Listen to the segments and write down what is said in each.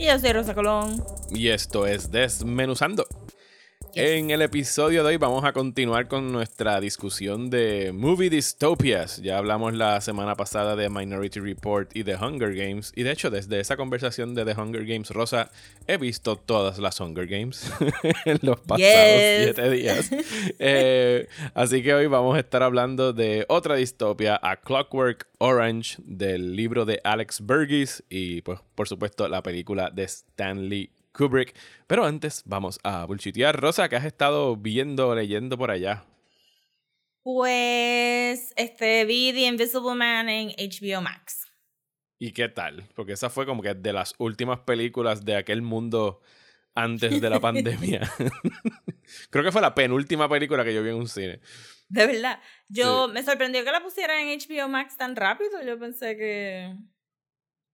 Y yo soy Rosa Colón. y esto es Desmenuzando. En el episodio de hoy vamos a continuar con nuestra discusión de movie dystopias. Ya hablamos la semana pasada de Minority Report y The Hunger Games. Y de hecho, desde esa conversación de The Hunger Games, Rosa, he visto todas las Hunger Games en los pasados Yes. siete días. Eh, así que hoy vamos a estar hablando de otra distopia, A Clockwork Orange, del libro de Alex Burgess y, pues, por supuesto, la película de Stanley Kubrick. Pero antes, vamos a bullshitear. Rosa, ¿qué has estado viendo o leyendo por allá? Pues este vi The Invisible Man en HBO Max. ¿Y qué tal? Porque esa fue como que de las últimas películas de aquel mundo antes de la pandemia. Creo que fue la penúltima película que yo vi en un cine. De verdad. Yo Sí. me sorprendió que la pusieran en HBO Max tan rápido. Yo pensé que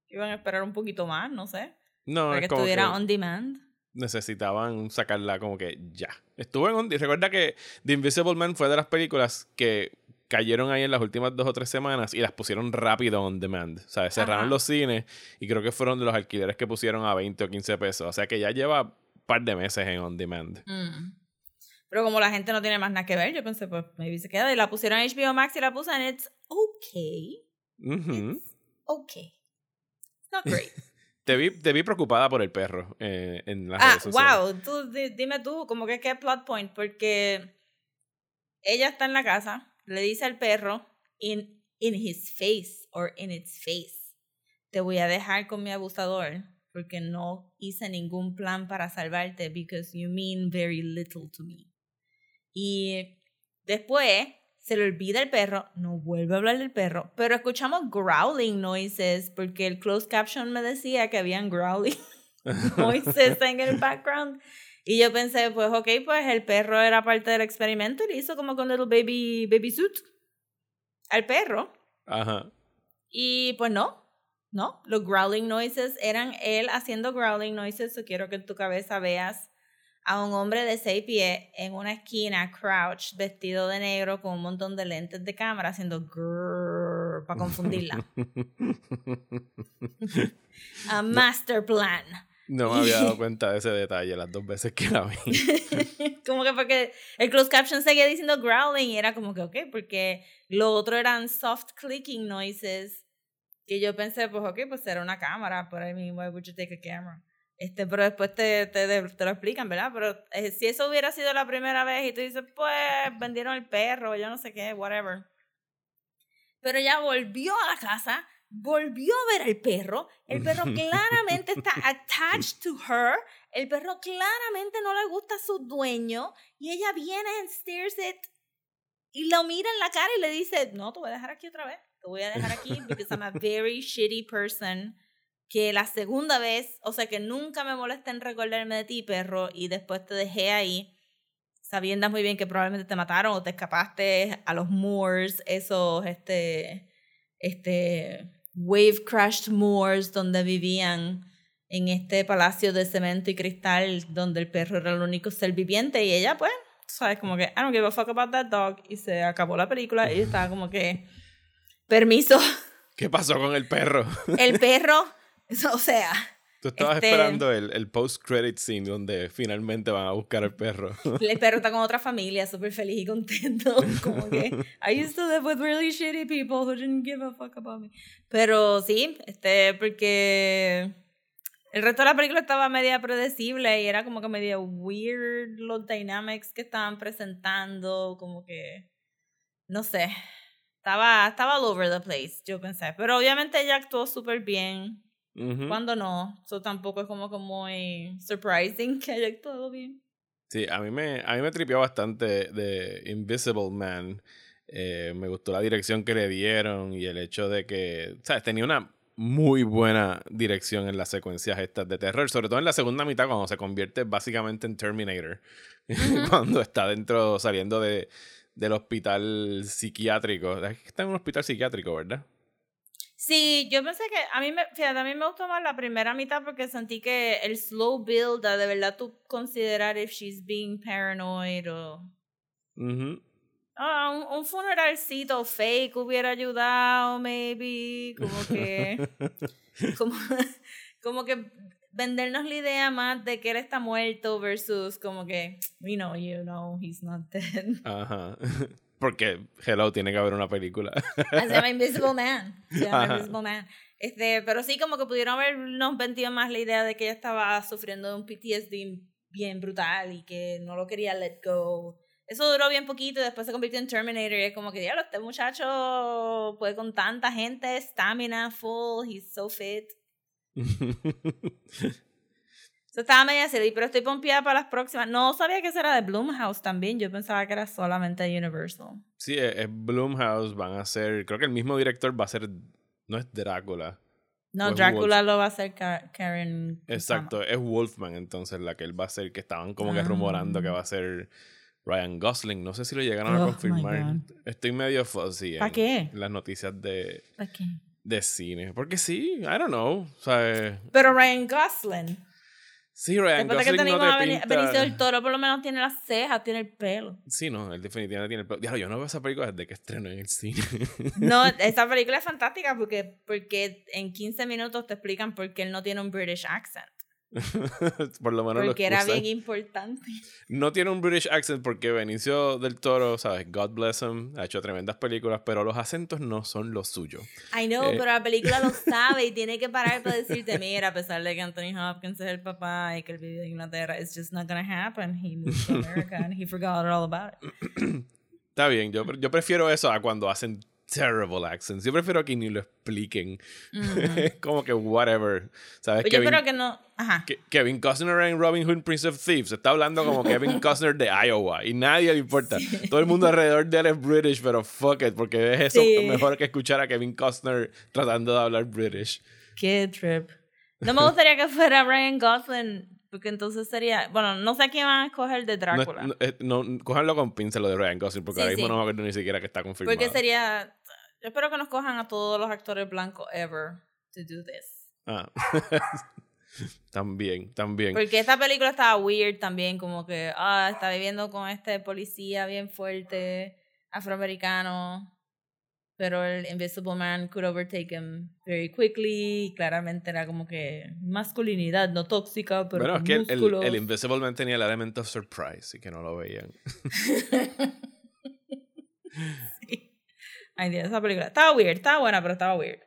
iban a esperar un poquito más, no sé. No, para es que como estuviera que on demand. necesitaban sacarla como que ya. Estuvo en on Recuerda que The Invisible Man fue de las películas que cayeron ahí en las últimas dos o tres semanas y las pusieron rápido on demand. O sea, cerraron Ajá. los cines y creo que fueron de los alquileres que pusieron a 20 o 15 pesos. O sea que ya lleva un par de meses en on demand. Mm. Pero como la gente no tiene más nada que ver, yo pensé, pues maybe se queda. Y la pusieron en HBO Max y la puse en It's okay. Ujú. Okay. It's not great. te, vi, te vi preocupada por el perro eh, en las Ah, redes sociales. wow. Tú, di- dime tú, como que qué plot point, porque ella está en la casa, le dice al perro, in, in his face, or in its face, te voy a dejar con mi abusador, porque no hice ningún plan para salvarte, because you mean very little to me. Y después se le olvida el perro, no vuelve a hablar del perro, pero escuchamos growling noises, porque el closed caption me decía que habían growling voices en el background. Y yo pensé, pues, ok, pues el perro era parte del experimento y le hizo como con little baby, baby suit al perro. Ajá. Y pues no, no. Los growling noises eran él haciendo growling noises. So quiero que en tu cabeza veas a un hombre de seis pies en una esquina, crouch, vestido de negro con un montón de lentes de cámara haciendo grrr para confundirla. A master plan. No me había dado cuenta de ese detalle las dos veces que la vi. como que porque el closed caption seguía diciendo growling y era como que, ok, porque lo otro eran soft clicking noises que yo pensé, pues, ok, pues era una cámara, por ahí mismo, why would you take a camera? Este, pero después te, te, te lo explican, ¿verdad? Pero eh, si eso hubiera sido la primera vez y tú dices, pues, vendieron el perro, yo no sé qué, whatever. Pero ella volvió a la casa, volvió a ver al perro. El perro claramente está attached to her. El perro claramente no le gusta a su dueño. Y ella viene and stares it. Y lo mira en la cara y le dice, no, te voy a dejar aquí otra vez. Te voy a dejar aquí because I'm a very shitty person. Que la segunda vez, o sea, que nunca me molesta en recordarme de ti, perro, y después te dejé ahí sabiendo muy bien que probablemente te mataron o te escapaste a los moors, esos, este, este, wave crashed moors donde vivían en este palacio de cemento y cristal donde el perro era el único ser viviente y ella pues, sabes, como que, I don't give a fuck about that dog y se acabó la película y estaba como que, permiso, ¿Qué pasó con el perro? el perro, o sea, Tú estabas Este- esperando el, el post-credit scene donde finalmente van a buscar al perro. El perro está con otra familia, súper feliz y contento. Como que, I used to live with really shitty people who didn't give a fuck about me. Pero sí, este, porque el resto de la película estaba media predecible y era como que medio weird los dynamics que estaban presentando, como que, no sé, estaba, estaba all over the place, yo pensé. Pero obviamente ella actuó súper bien. Cuando no, eso tampoco es como que muy surprising que haya actuado bien. Sí, a mí me, a mí me tripió bastante de Invisible Man. Eh, me gustó la dirección que le dieron y el hecho de que, ¿sabes? Tenía una muy buena dirección en las secuencias estas de terror, sobre todo en la segunda mitad cuando se convierte básicamente en Terminator, cuando está dentro saliendo de, del hospital psiquiátrico. Está en un hospital psiquiátrico, ¿verdad? Sí, yo pensé que a mí me, fíjate, a mí me gustó más la primera mitad porque sentí que el slow build, de verdad tú considerar if she's being paranoid o... Ah, un, un funeralcito fake hubiera ayudado, maybe, como que... como, como que vendernos la idea más de que él está muerto versus como que, we know you know he's not dead. Ajá. Porque, hello, tiene que haber una película. Ah, Se llama Invisible Man. Se llama Ajá. Invisible Man. Este, pero sí, como que pudieron habernos vendido más la idea de que ella estaba sufriendo de un PTSD bien brutal y que no lo quería let go. Eso duró bien poquito y después se convirtió en Terminator y es como que, diablo, este muchacho puede con tanta gente, stamina full, he's so fit. Eso estaba media silly, pero estoy pompeada para las próximas. No sabía que eso era de Blumhouse también, yo pensaba que era solamente Universal. sí, es, es Blumhouse, van a ser, creo que el mismo director va a ser, no es Drácula. No, Pues Drácula lo va a hacer Ka- Karen. Exacto, es Wolfman entonces la que él va a ser, que estaban como que rumorando que va a ser Ryan Gosling. No sé si lo llegaron Oh, a my confirmar. Estoy medio fuzzy ¿Pa en, qué? las noticias de, ¿Para qué? de cine. Porque sí, I don't know. O sea, eh, Pero Ryan Gosling. Sí, Ryan Después de que Gosling tenemos no a te Beni- pinta... Benicio del Toro, por lo menos tiene las cejas, tiene el pelo. Sí, no, él definitivamente tiene el pelo. Diablo, yo no veo esa película desde que estrenó en el cine. No, esa película es fantástica porque, porque en 15 minutos te explican por qué él no tiene un British accent. Por lo menos lo Porque era excusan. bien importante. No tiene un British accent porque Benicio del Toro, ¿sabes? God bless him, ha hecho tremendas películas, pero los acentos no son lo suyo. I know, Eh. pero la película lo sabe y tiene que parar para decirte, mira, a pesar de que Anthony Hopkins es el papá y que él vive en Inglaterra, it's just not gonna happen. He moved to America and he forgot all about it. Está bien, yo, yo prefiero eso a cuando hacen terrible accents. Yo prefiero que ni lo expliquen. Como que whatever. ¿Sabes? Pues yo Kevin, creo que no. Ajá. Ke- Kevin Costner en Robin Hood Prince of Thieves está hablando como Kevin Costner de Iowa y nadie le importa. Todo el mundo alrededor de él es British, pero fuck it, porque es eso Sí. mejor que escuchar a Kevin Costner tratando de hablar British. Qué trip. No me gustaría que fuera Ryan Gosling, porque entonces sería. Bueno, no sé a quién van a escoger de Drácula. no, es- no, cójanlo con pinza lo de Ryan Gosling, porque Sí, ahora mismo sí. no me acuerdo ni siquiera que está confirmado. porque sería. Yo espero que nos cojan a todos los actores blancos ever to do this. Ah. también, también. Porque esta película estaba weird también, como que, ah, está viviendo con este policía bien fuerte, afroamericano, pero el Invisible Man could overtake him very quickly, y claramente era como que masculinidad no tóxica, pero bueno, es que el, el, Invisible Man tenía el element of surprise y que no lo veían. Ay, esa película. Estaba weird, estaba buena, pero estaba weird.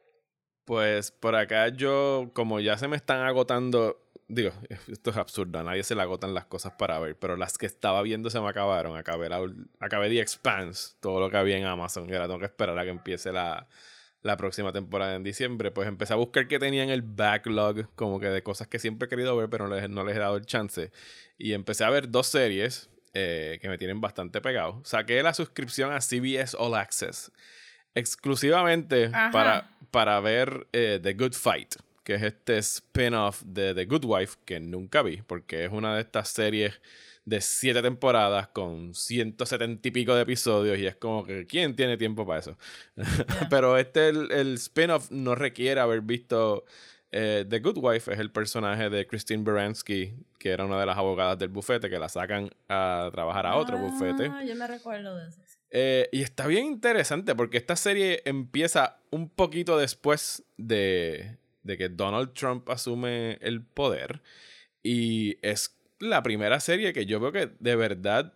Pues por acá yo, como ya se me están agotando, digo, esto es absurdo, a nadie se le agotan las cosas para ver, pero las que estaba viendo se me acabaron. Acabé, la, acabé The Expanse, todo lo que había en Amazon, y ahora tengo que esperar a que empiece la, la próxima temporada en diciembre. Pues empecé a buscar que tenía en el backlog, como que de cosas que siempre he querido ver, pero no les, no les he dado el chance. Y empecé a ver dos series eh, que me tienen bastante pegado. Saqué la suscripción a CBS All Access exclusivamente Ajá. para, para ver eh, The Good Fight, que es este spin-off de The Good Wife que nunca vi, porque es una de estas series de siete temporadas con 170 y pico de episodios y es como que ¿quién tiene tiempo para eso? Pero este, el, el spin-off no requiere haber visto eh, The Good Wife, es el personaje de Christine Baranski, que era una de las abogadas del bufete, que la sacan a trabajar a otro bufete. Ah, yo me recuerdo de eso. Eh, y está bien interesante porque esta serie empieza un poquito después de, de que Donald Trump asume el poder. Y es la primera serie que yo veo que de verdad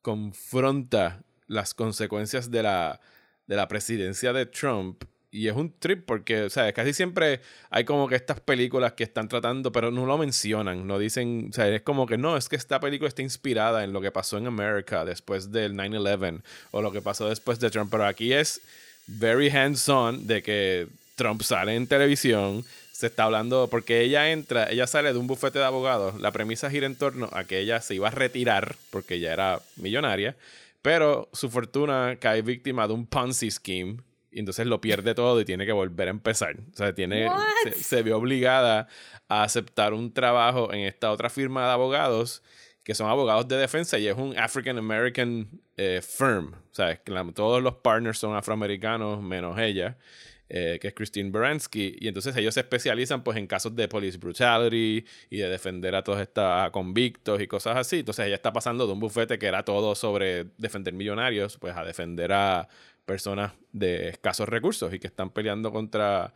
confronta las consecuencias de la, de la presidencia de Trump. Y es un trip porque, o sea, casi siempre hay como que estas películas que están tratando, pero no lo mencionan, no dicen, o sea, es como que no, es que esta película está inspirada en lo que pasó en América después del 9-11 o lo que pasó después de Trump, pero aquí es very hands-on de que Trump sale en televisión, se está hablando, porque ella entra, ella sale de un bufete de abogados, la premisa gira en torno a que ella se iba a retirar porque ya era millonaria, pero su fortuna cae víctima de un Ponzi scheme y entonces lo pierde todo y tiene que volver a empezar. O sea, tiene, se, se vio obligada a aceptar un trabajo en esta otra firma de abogados que son abogados de defensa y es un African American eh, firm. O sea, todos los partners son afroamericanos menos ella, eh, que es Christine Baranski. Y entonces ellos se especializan pues en casos de police brutality y de defender a todos estos convictos y cosas así. Entonces ella está pasando de un bufete que era todo sobre defender millonarios, pues a defender a personas de escasos recursos y que están peleando contra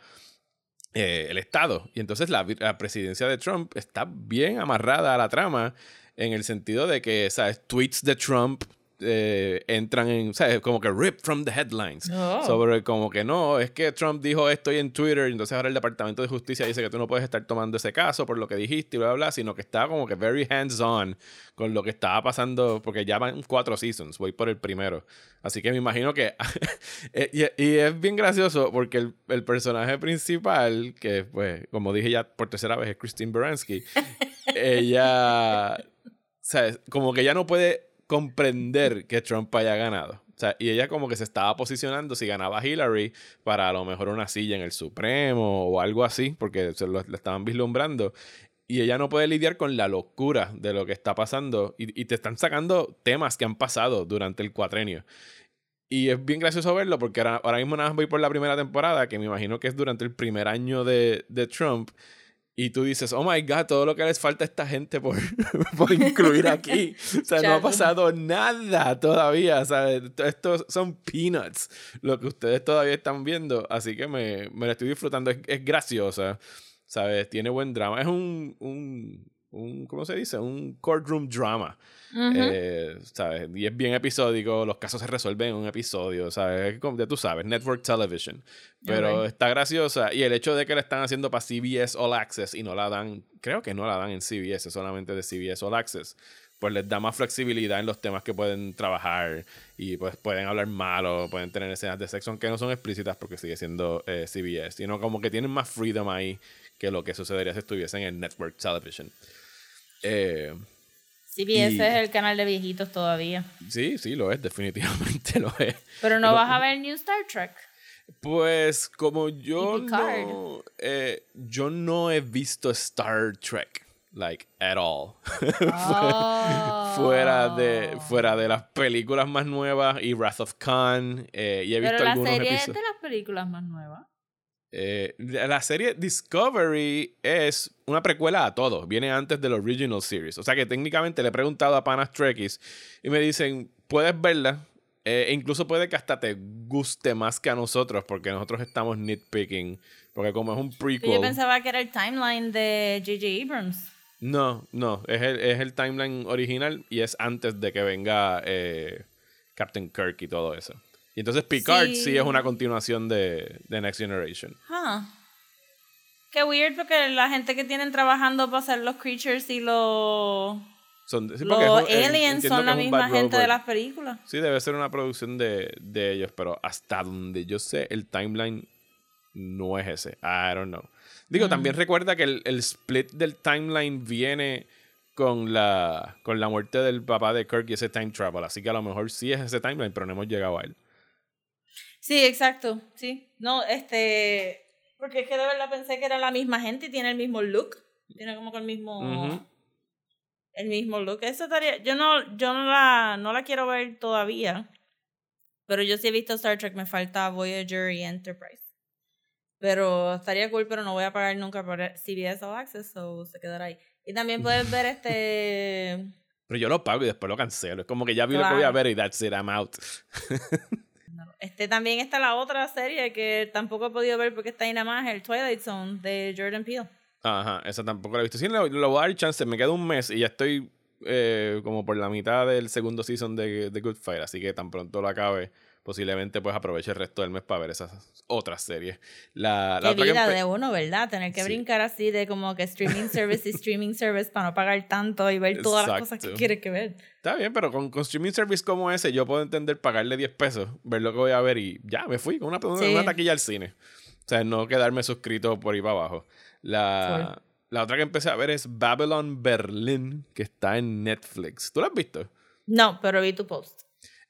eh, el Estado. Y entonces la, la presidencia de Trump está bien amarrada a la trama en el sentido de que, ¿sabes? Tweets de Trump eh, entran en, ¿sabes? Como que rip from the headlines. Oh. Sobre como que no, es que Trump dijo esto y en Twitter, y entonces ahora el Departamento de Justicia dice que tú no puedes estar tomando ese caso por lo que dijiste y bla, bla, bla, sino que está como que very hands-on con lo que estaba pasando, porque ya van cuatro seasons, voy por el primero. Así que me imagino que... eh, y, y es bien gracioso porque el, el personaje principal, que pues, como dije ya por tercera vez, es Christine Baranski, ella... ¿sabes? Como que ella no puede comprender que Trump haya ganado. O sea, y ella como que se estaba posicionando si ganaba Hillary para a lo mejor una silla en el Supremo o algo así, porque se lo, estaban vislumbrando. Y ella no puede lidiar con la locura de lo que está pasando. Y, te están sacando temas que han pasado durante el cuatrenio. Y es bien gracioso verlo porque ahora, ahora mismo nada más voy por la primera temporada, que me imagino que es durante el primer año de, de Trump. Y tú dices, oh my god, todo lo que les falta a esta gente por, por incluir aquí. O sea, no ha pasado nada todavía. ¿sabes? Estos son peanuts lo que ustedes todavía están viendo. Así que me, me la estoy disfrutando. Es, es graciosa, ¿sabes? Tiene buen drama. Es un, un, un ¿cómo se dice? Un courtroom drama. Eh, ¿sabes? Y es bien episódico, los casos se resuelven en un episodio, ¿sabes? Como- Ya tú sabes, Network Television. Pero está graciosa. Y el hecho de que la están haciendo para CBS All Access y no la dan, creo que no la dan en CBS, es solamente de CBS All Access, pues les da más flexibilidad en los temas que pueden trabajar y pues pueden hablar malo, pueden tener escenas de sexo, aunque no son explícitas porque sigue siendo eh, CBS, sino como que tienen más freedom ahí que lo que sucedería si estuviesen en Network Television. Eh, CBS y- es el canal de viejitos todavía. Sí, sí, lo es, definitivamente lo es. Pero no Pero- vas a ver New Star Trek. Pues como yo no, eh, yo no he visto Star Trek, like, at all. Oh. fuera, de, fuera de las películas más nuevas y Wrath of Khan, eh, y he visto Pero la algunos serie es episodios. de las películas más nuevas. Eh, la serie Discovery es una precuela a todo. Viene antes del original series. O sea que técnicamente le he preguntado a panas Trekkies y me dicen, puedes verla. eh, e incluso puede que hasta te guste más que a nosotros porque nosotros estamos nitpicking. Porque como es un prequel... Yo pensaba que era el timeline de J.J. Abrams. No, no. Es el, es el timeline original y es antes de que venga eh, Captain Kirk y todo eso. Y entonces Picard sí, Sí. es una continuación de, de Next Generation. Huh. Qué weird porque la gente que tienen trabajando para hacer los creatures y los, Son, sí, los es aliens son la misma gente de las películas. Sí, debe ser una producción de, de ellos, pero hasta donde yo sé, el timeline no es ese. I don't know. Digo, Mm. también recuerda que el, el split del timeline viene con la, con la muerte del papá de Kirk y ese time travel. Así que a lo mejor sí es ese timeline, pero no hemos llegado a él. Sí, exacto. Sí. No, este. Porque es que de verdad pensé que era la misma gente y tiene el mismo look. Tiene como que el mismo. Ujú. El mismo look. Eso estaría. Yo no, yo no la, no la quiero ver todavía. Pero yo sí he visto Star Trek. Me falta Voyager y Enterprise. Pero estaría cool, pero no voy a pagar nunca por CBS All Access, so se quedará ahí. Y también puedes ver este. Pero yo lo pago y después lo cancelo. Es como que ya vi lo que voy a Claro. ver y that's it, I'm out. Este también está la otra serie que tampoco he podido ver porque está ahí nada más, el Twilight Zone de Jordan Peele. Ajá, esa tampoco la he visto. Sí, lo, lo voy a dar chance. Me queda un mes y ya estoy eh, como por la mitad del segundo season de, de Good Fight. Así que tan pronto lo acabe, posiblemente pues aproveche el resto del mes para ver esas otras series. La, la Qué otra que vida empe- de uno, ¿verdad? Tener que Sí. brincar así de como que streaming service y streaming service para no pagar tanto y ver todas las cosas que Exacto. quieres que ver. Está bien, pero con, con streaming service como ese, yo puedo entender pagarle 10 pesos, ver lo que voy a ver y ya, me fui con una, una- Sí. una taquilla al cine. O sea, no quedarme suscrito por ahí para abajo. La, la otra que empecé a ver es Babylon Berlin, que está en Netflix. ¿Tú la has visto? No, pero vi tu post.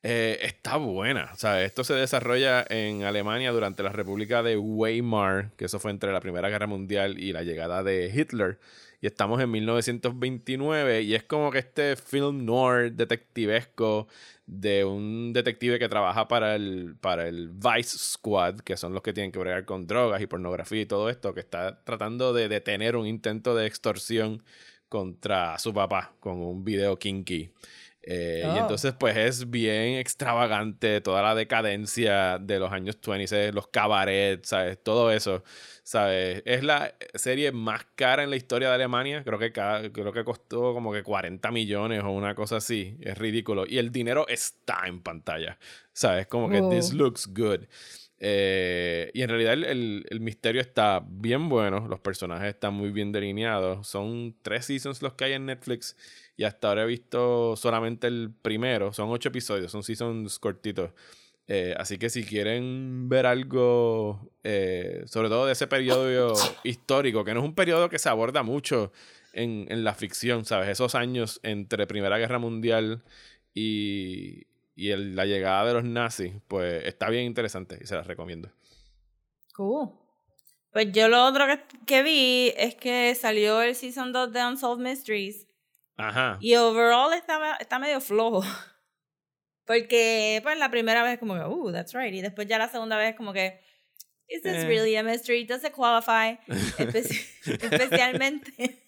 Eh, está buena. O sea, esto se desarrolla en Alemania durante la República de Weimar, que eso fue entre la Primera Guerra Mundial y la llegada de Hitler. Y estamos en 1929 y es como que este film noir detectivesco de un detective que trabaja para el, para el Vice Squad, que son los que tienen que bregar con drogas y pornografía y todo esto, que está tratando de detener un intento de extorsión contra su papá con un video kinky. Eh, y Oh. entonces, pues es bien extravagante toda la decadencia de los años 20, los cabarets, ¿sabes? Todo eso, ¿sabes? Es la serie más cara en la historia de Alemania. Creo que, cada- creo que costó como que 40 millones o una cosa así. Es ridículo. Y el dinero está en pantalla, ¿sabes? Como que Oh. this looks good. Eh, y en realidad el, el- el misterio está bien bueno, los personajes están muy bien delineados. Son tres seasons los que hay en Netflix y hasta ahora he visto solamente el primero. Son ocho episodios, son seasons cortitos. Eh, así que si quieren ver algo, eh, sobre todo de ese periodo histórico, que no es un periodo que se aborda mucho en, en la ficción, ¿sabes? Esos años entre Primera Guerra Mundial y, y el- la llegada de los nazis, pues está bien interesante y se las recomiendo. Cool. Pues yo lo otro que, que vi es que salió el Season 2 de Unsolved Mysteries. Ajá. Y overall está, está medio flojo. Porque, pues, la primera vez como que, uh, that's right. Y después ya la segunda vez como que, is this Eh. really a mystery? Does it qualify? Espe- especialmente.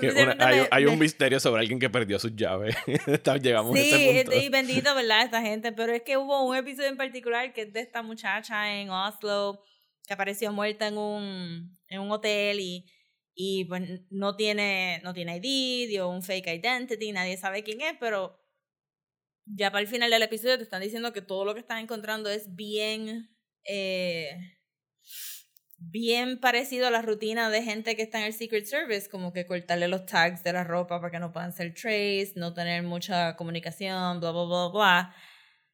Que una- hay, me- hay un me- misterio sobre alguien que perdió sus llaves. Llegamos a Sí, ese punto. y bendito, ¿verdad? Esta gente. Pero es que hubo un episodio en particular que es de esta muchacha en Oslo que apareció muerta en un, en un hotel y, y pues no tiene, no tiene ID, dio un fake identity, nadie sabe quién es, pero ya para el final del episodio te están diciendo que todo lo que están encontrando es bien, eh, bien parecido a la rutina de gente que está en el Secret Service, como que cortarle los tags de la ropa para que no puedan ser trace, no tener mucha comunicación, bla, bla, bla, bla.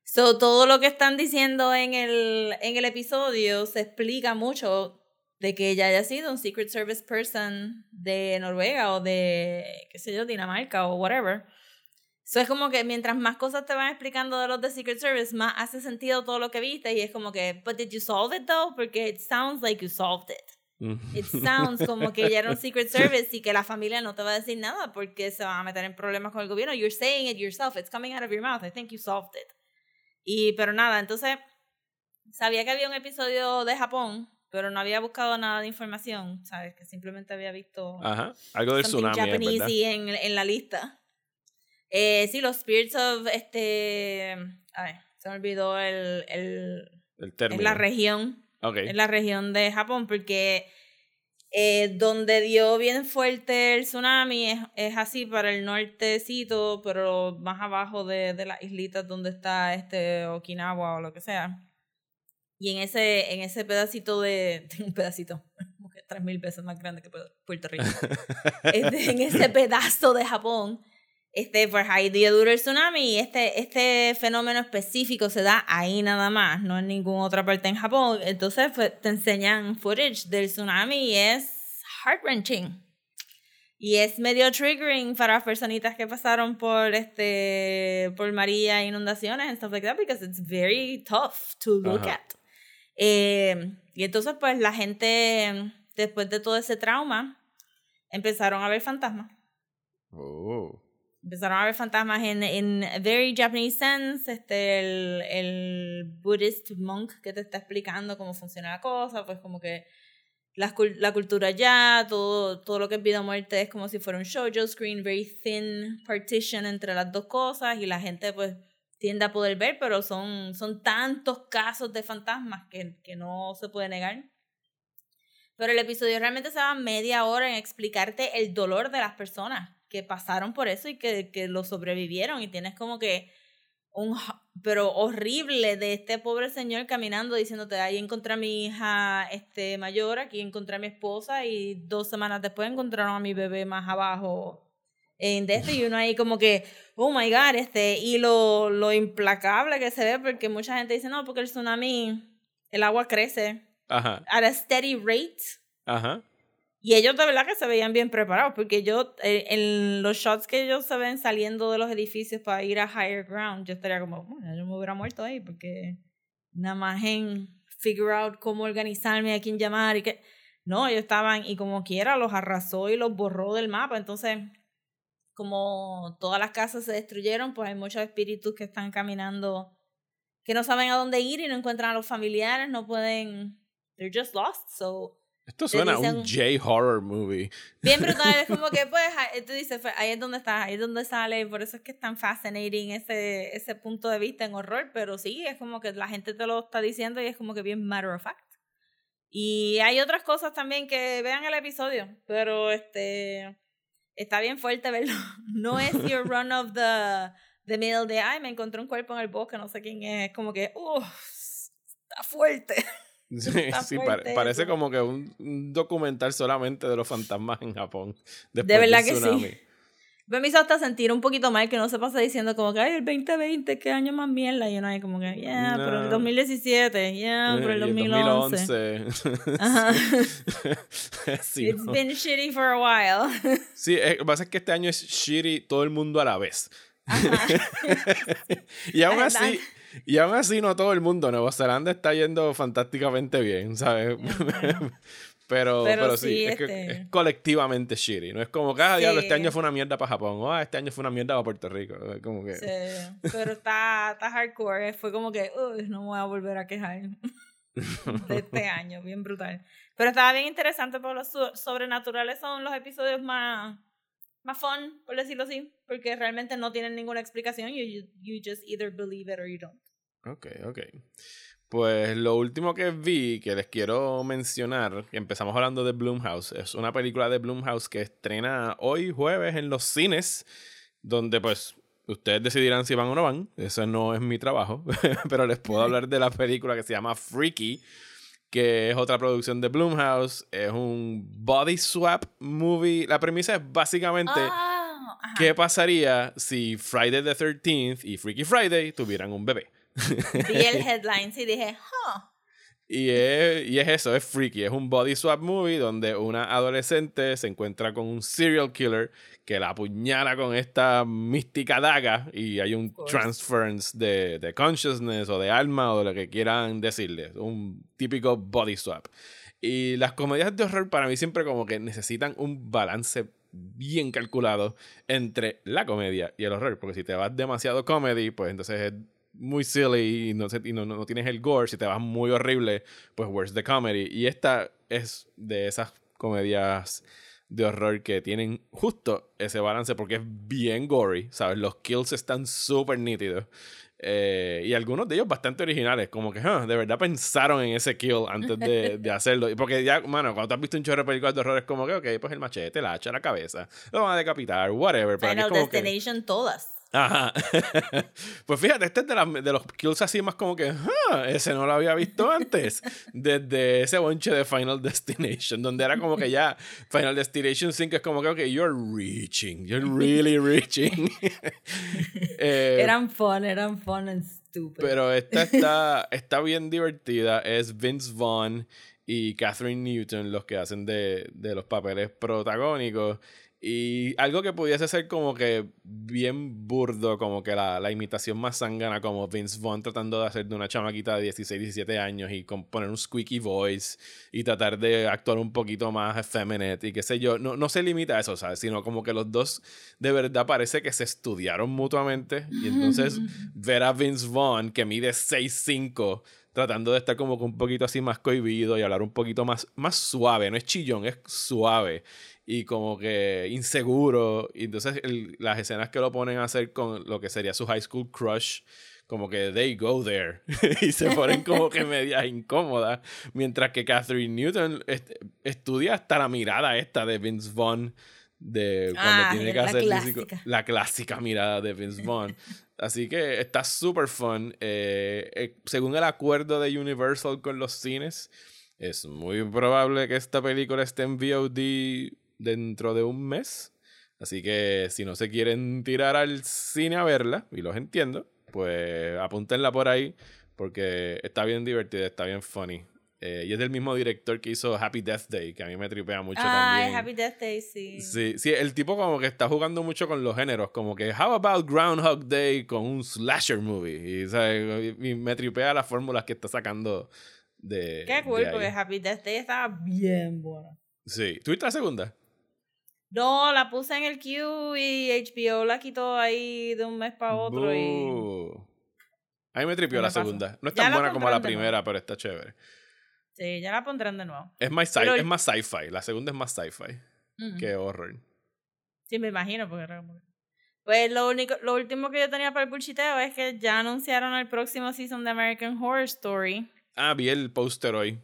So, todo lo que están diciendo en el, en el episodio se explica mucho de que ella haya sido un Secret Service person de Noruega o de, qué sé yo, Dinamarca o whatever. So es como que mientras más cosas te van explicando de los de Secret Service, más hace sentido todo lo que viste y es como que, but did you solve it though? Porque it sounds like you solved it. It sounds como que ella era un Secret Service y que la familia no te va a decir nada porque se van a meter en problemas con el gobierno. You're saying it yourself. It's coming out of your mouth. I think you solved it. Y, pero nada, entonces sabía que había un episodio de Japón, pero no había buscado nada de información, ¿sabes? Que simplemente había visto Ajá. Algo del tsunami, en la lista. Eh, sí, los Spirits of este. A ver, se me olvidó el. el El término. en la región. Ok. En la región de Japón, porque eh, donde dio bien fuerte el tsunami es, es así para el nortecito, pero más abajo de, de las islitas donde está este Okinawa o lo que sea. Y en ese, en ese pedacito de. Un pedacito, como que tres mil veces más grande que Puerto Rico. Este, en ese pedazo de Japón, este, pues ahí dio duro el tsunami y este, este fenómeno específico se da ahí nada más, no en ninguna otra parte en Japón. Entonces pues, te enseñan footage del tsunami y es heart-wrenching. Y es medio triggering para las personitas que pasaron por este por María inundaciones and stuff like that because it's very tough to look Ajá. at. Eh, y entonces pues la gente después de todo ese trauma empezaron a ver fantasmas. Oh. Empezaron a ver fantasmas en, en a very Japanese sense, este, el, el Buddhist monk que te está explicando cómo funciona la cosa, pues como que la, la cultura ya, todo, todo lo que es vida muerte es como si fuera un shoujo screen, very thin partition entre las dos cosas y la gente pues tiende a poder ver, pero son, son tantos casos de fantasmas que, que no se puede negar. Pero el episodio realmente se va media hora en explicarte el dolor de las personas que pasaron por eso y que, que lo sobrevivieron. Y tienes como que un, pero horrible de este pobre señor caminando diciéndote, ahí encontré a mi hija este, mayor, aquí encontré a mi esposa y dos semanas después encontraron a mi bebé más abajo en de este y uno ahí como que, oh my god, este, y lo, lo implacable que se ve porque mucha gente dice, no, porque el tsunami, el agua crece Ajá. at a steady rate. Ajá. Y ellos de verdad que se veían bien preparados, porque yo, eh, en los shots que ellos se ven saliendo de los edificios para ir a higher ground, yo estaría como, bueno, yo me hubiera muerto ahí, porque nada más en figure out cómo organizarme, a quién llamar y qué. No, ellos estaban, y como quiera, los arrasó y los borró del mapa. Entonces, como todas las casas se destruyeron, pues hay muchos espíritus que están caminando, que no saben a dónde ir y no encuentran a los familiares, no pueden, they're just lost. So, Esto suena a un J-horror movie. Bien brutal, es como que pues ahí- tú dices, pues, ahí es donde está, ahí es donde sale, y por eso es que es tan fascinating ese, ese punto de vista en horror, pero sí, es como que la gente te lo está diciendo y es como que bien matter of fact. Y hay otras cosas también que vean el episodio, pero este está bien fuerte verlo. No es your run of the, the middle de, ay, me encontré un cuerpo en el bosque, no sé quién es, es como que, uff, está fuerte. Sí, sí, pare- parece como que un, un documental solamente de los fantasmas en Japón. De después del verdad que tsunami. sí. Me hizo hasta sentir un poquito mal que no se pasa diciendo como que, ay, el 2020, qué año más mierda. Y uno ahí como que, yeah, pero el No. 2017, yeah, pero el Eh, y 2011. 2011. Ajá. sí, It's no. been shitty for a while. Sí, eh, lo que pasa es que este año es shitty todo el mundo a la vez. y aún así, y aún así no todo el mundo. Nueva Zelanda está yendo fantásticamente bien, ¿sabes? pero, Pero pero, sí, sí, es, que este- es colectivamente shitty. No es como que, ah, diablo, este año fue una mierda para Japón. O, ah, este año fue una mierda para Puerto Rico. Como que... Sí, pero está, está hardcore. Fue como que, uy, no me voy a volver a quejar de este año, bien brutal. Pero estaba bien interesante porque los so- sobrenaturales son los episodios más, más fun, por decirlo así, porque realmente no tienen ninguna explicación. You, you, you just either believe it or you don't. Ok, ok. Pues lo último que vi que les quiero mencionar, que empezamos hablando de Bloomhouse, es una película de Bloomhouse que estrena hoy jueves en los cines, donde pues ustedes decidirán si van o no van, eso no es mi trabajo, pero les puedo hablar de la película que se llama Freaky, que es otra producción de Bloomhouse, es un body swap movie, la premisa es básicamente... Ajá. ¿Qué pasaría si Friday the 13th y Freaky Friday tuvieran un bebé? Vi el headline y dije, huh. Y es, y es eso, es freaky. Es un body swap movie donde una adolescente se encuentra con un serial killer que la apuñala con esta mística daga y hay un transference de, de consciousness o de alma o de lo que quieran decirle. Un típico body swap. Y las comedias de horror para mí siempre como que necesitan un balance bien calculado entre la comedia y el horror. Porque si te vas demasiado comedy, pues entonces es muy silly y no, se- y no, no- no tienes el gore. Si te vas muy horrible, pues where's the comedy. Y esta es de esas comedias de horror que tienen justo ese balance porque es bien gory, ¿sabes? Los kills están súper nítidos. Eh, y algunos de ellos bastante originales, como que "Ah, de verdad pensaron en ese kill antes de, de hacerlo. Porque ya, mano, cuando tú has visto un chorro de películas de horror, es como que, ok, pues el machete, la hacha, la cabeza, lo van a decapitar, whatever. Pero Final que- Destination todas. Ajá. pues fíjate, este es de, las- de los kills así más como que, "Ah, ese no lo había visto antes. Desde ese bonche de Final Destination, donde era como que ya Final Destination 5 es como que, ok, you're reaching, you're really reaching. Eh, eran fun, eran fun and stupid. pero esta está, está bien divertida. Es Vince Vaughn y Catherine Newton los que hacen de, de los papeles protagónicos. Y algo que pudiese ser como que bien burdo, como que la, la imitación más zángana, como Vince Vaughn tratando de hacer de una chamaquita de 16, 17 años y con poner un squeaky voice y tratar de actuar un poquito más effeminate y qué sé yo. No, no se limita a eso, ¿sabes? Sino como que los dos de verdad parece que se estudiaron mutuamente y entonces ver a Vince Vaughn que mide 6'5 tratando de estar como que un poquito así más cohibido y hablar un poquito más, más suave, no es chillón, es suave y como que inseguro. Y entonces el- las escenas que lo ponen a hacer con lo que sería su high school crush, como que they go there y se ponen como que medias incómodas. Mientras que Catherine Newton est- estudia hasta la mirada esta de Vince Vaughn. De cuando Ah, tiene que la hacer físico- la clásica mirada de Vince Vaughn. Así que está súper fun. Eh, eh, según el acuerdo de Universal con los cines, es muy probable que esta película esté en VOD dentro de un mes. Así que si no se quieren tirar al cine a verla, y los entiendo, pues apúntenla por ahí, porque está bien divertida, está bien funny. Eh, y es del mismo director que hizo Happy Death Day, que a mí me tripea mucho Ay, también. Happy Death Day, sí. Sí, sí, el tipo como que está jugando mucho con los géneros, como que how about Groundhog Day con un slasher movie. Y, ¿sabes? y me tripea las fórmulas que está sacando de. Qué cool, de porque Happy Death Day estaba bien buena. Sí. ¿Tuviste la segunda? No, la puse en el queue y HBO la quitó ahí de un mes para otro y... A mí me tripió ¿Qué la segunda. No es tan buena como la primera, pero está chévere. Sí, ya la pondrán de nuevo. Es más, sci- Pero- es más sci-fi. La segunda es más sci-fi Ujú. que horror. Sí, me imagino, porque Pues lo único, lo último que yo tenía para el bullshiteo es que ya anunciaron el próximo season de American Horror Story. Ah, vi el póster hoy.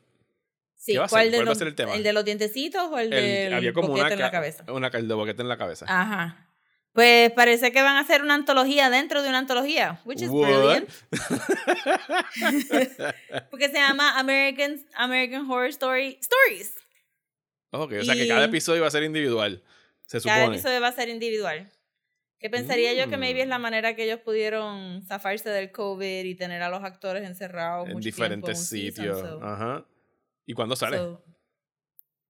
Sí, ¿Qué va a ¿cuál ser? de ¿Cuál va a ser el tema? de los dientecitos o el, El- del había como boquete una, en la ca- cabeza? una el de boquete en la cabeza. Ajá. Pues parece que van a hacer una antología dentro de una antología, which is What? brilliant. Porque se llama American, American Horror Story Stories. Ok, o sea que Y- cada episodio va a ser individual. Se supone. Cada episodio va a ser individual. Que pensaría yo que maybe es Mm. la manera que ellos pudieron zafarse del COVID y tener a los actores encerrados en mucho diferentes tiempo en sitios. season, so- Ajá. ¿Y cuándo sale? so-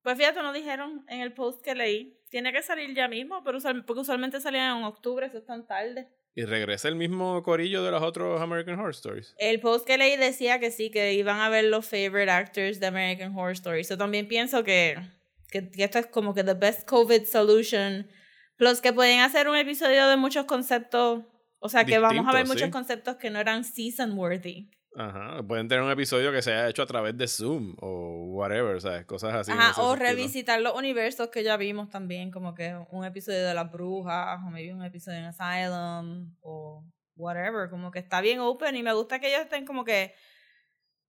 Pues fíjate, no dijeron en el post que leí. Tiene que salir ya mismo, pero usual- porque usualmente salían en octubre, eso es tan tarde. ¿Y regresa el mismo corillo de los otros American Horror Stories? El post que leí decía que sí, que iban a ver los favorite actors de American Horror Story. Yo también pienso que, que, que esto es como que the best COVID solution. Plus que pueden hacer un episodio de muchos conceptos. O sea, que vamos a ver muchos sí. conceptos que no eran season worthy. Ajá. Pueden tener un episodio que se haya hecho a través de Zoom o whatever, ¿sabes? Cosas así. Ajá, o sentido. revisitar los universos que ya vimos también, como que un episodio de las brujas, o maybe un episodio en Asylum, o whatever, como que está bien open y me gusta que ellos estén como que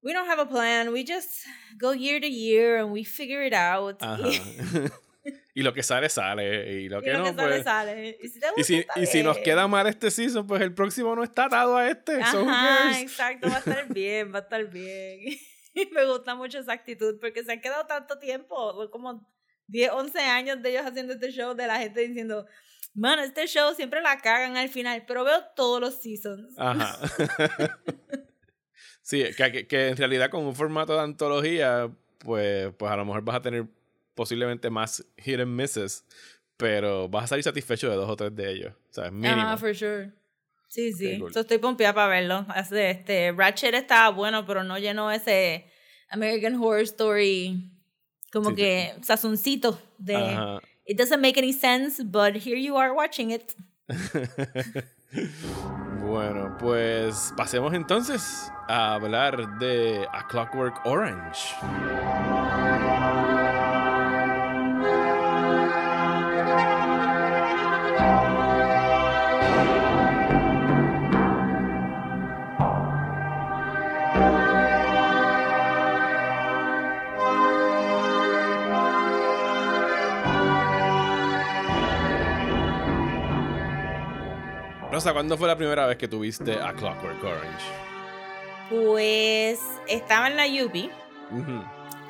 we don't have a plan, we just go year to year and we figure it out. Ajá. Y, lo que sale, sale. Y lo y que lo no, que sale, pues. sale. Y si, te Y gusta, si, y si nos queda mal este season, pues el próximo no está atado a este. Ajá, exacto, va a estar bien, va a estar bien. Y me gusta mucho esa actitud porque se han quedado tanto tiempo, como 10, 11 años de ellos haciendo este show, de la gente diciendo, man, este show siempre la cagan al final, pero veo todos los seasons. Ajá. sí, que, que- que en realidad con un formato de antología, pues, pues a lo mejor vas a tener posiblemente más hit and misses, pero vas a salir satisfecho de dos o tres de ellos. O sea, mínimo. Ah, for sure. Sí, sí. cool. So, estoy pompeada para verlo. Hace, Este, Ratchet estaba bueno, pero no llenó ese American Horror Story como Sí, que sazoncito de Ajá. it doesn't make any sense, but here you are watching it. bueno, pues pasemos entonces a hablar de A Clockwork Orange. Rosa, ¿cuándo fue la primera vez que tuviste A Clockwork Orange? Pues estaba en la UP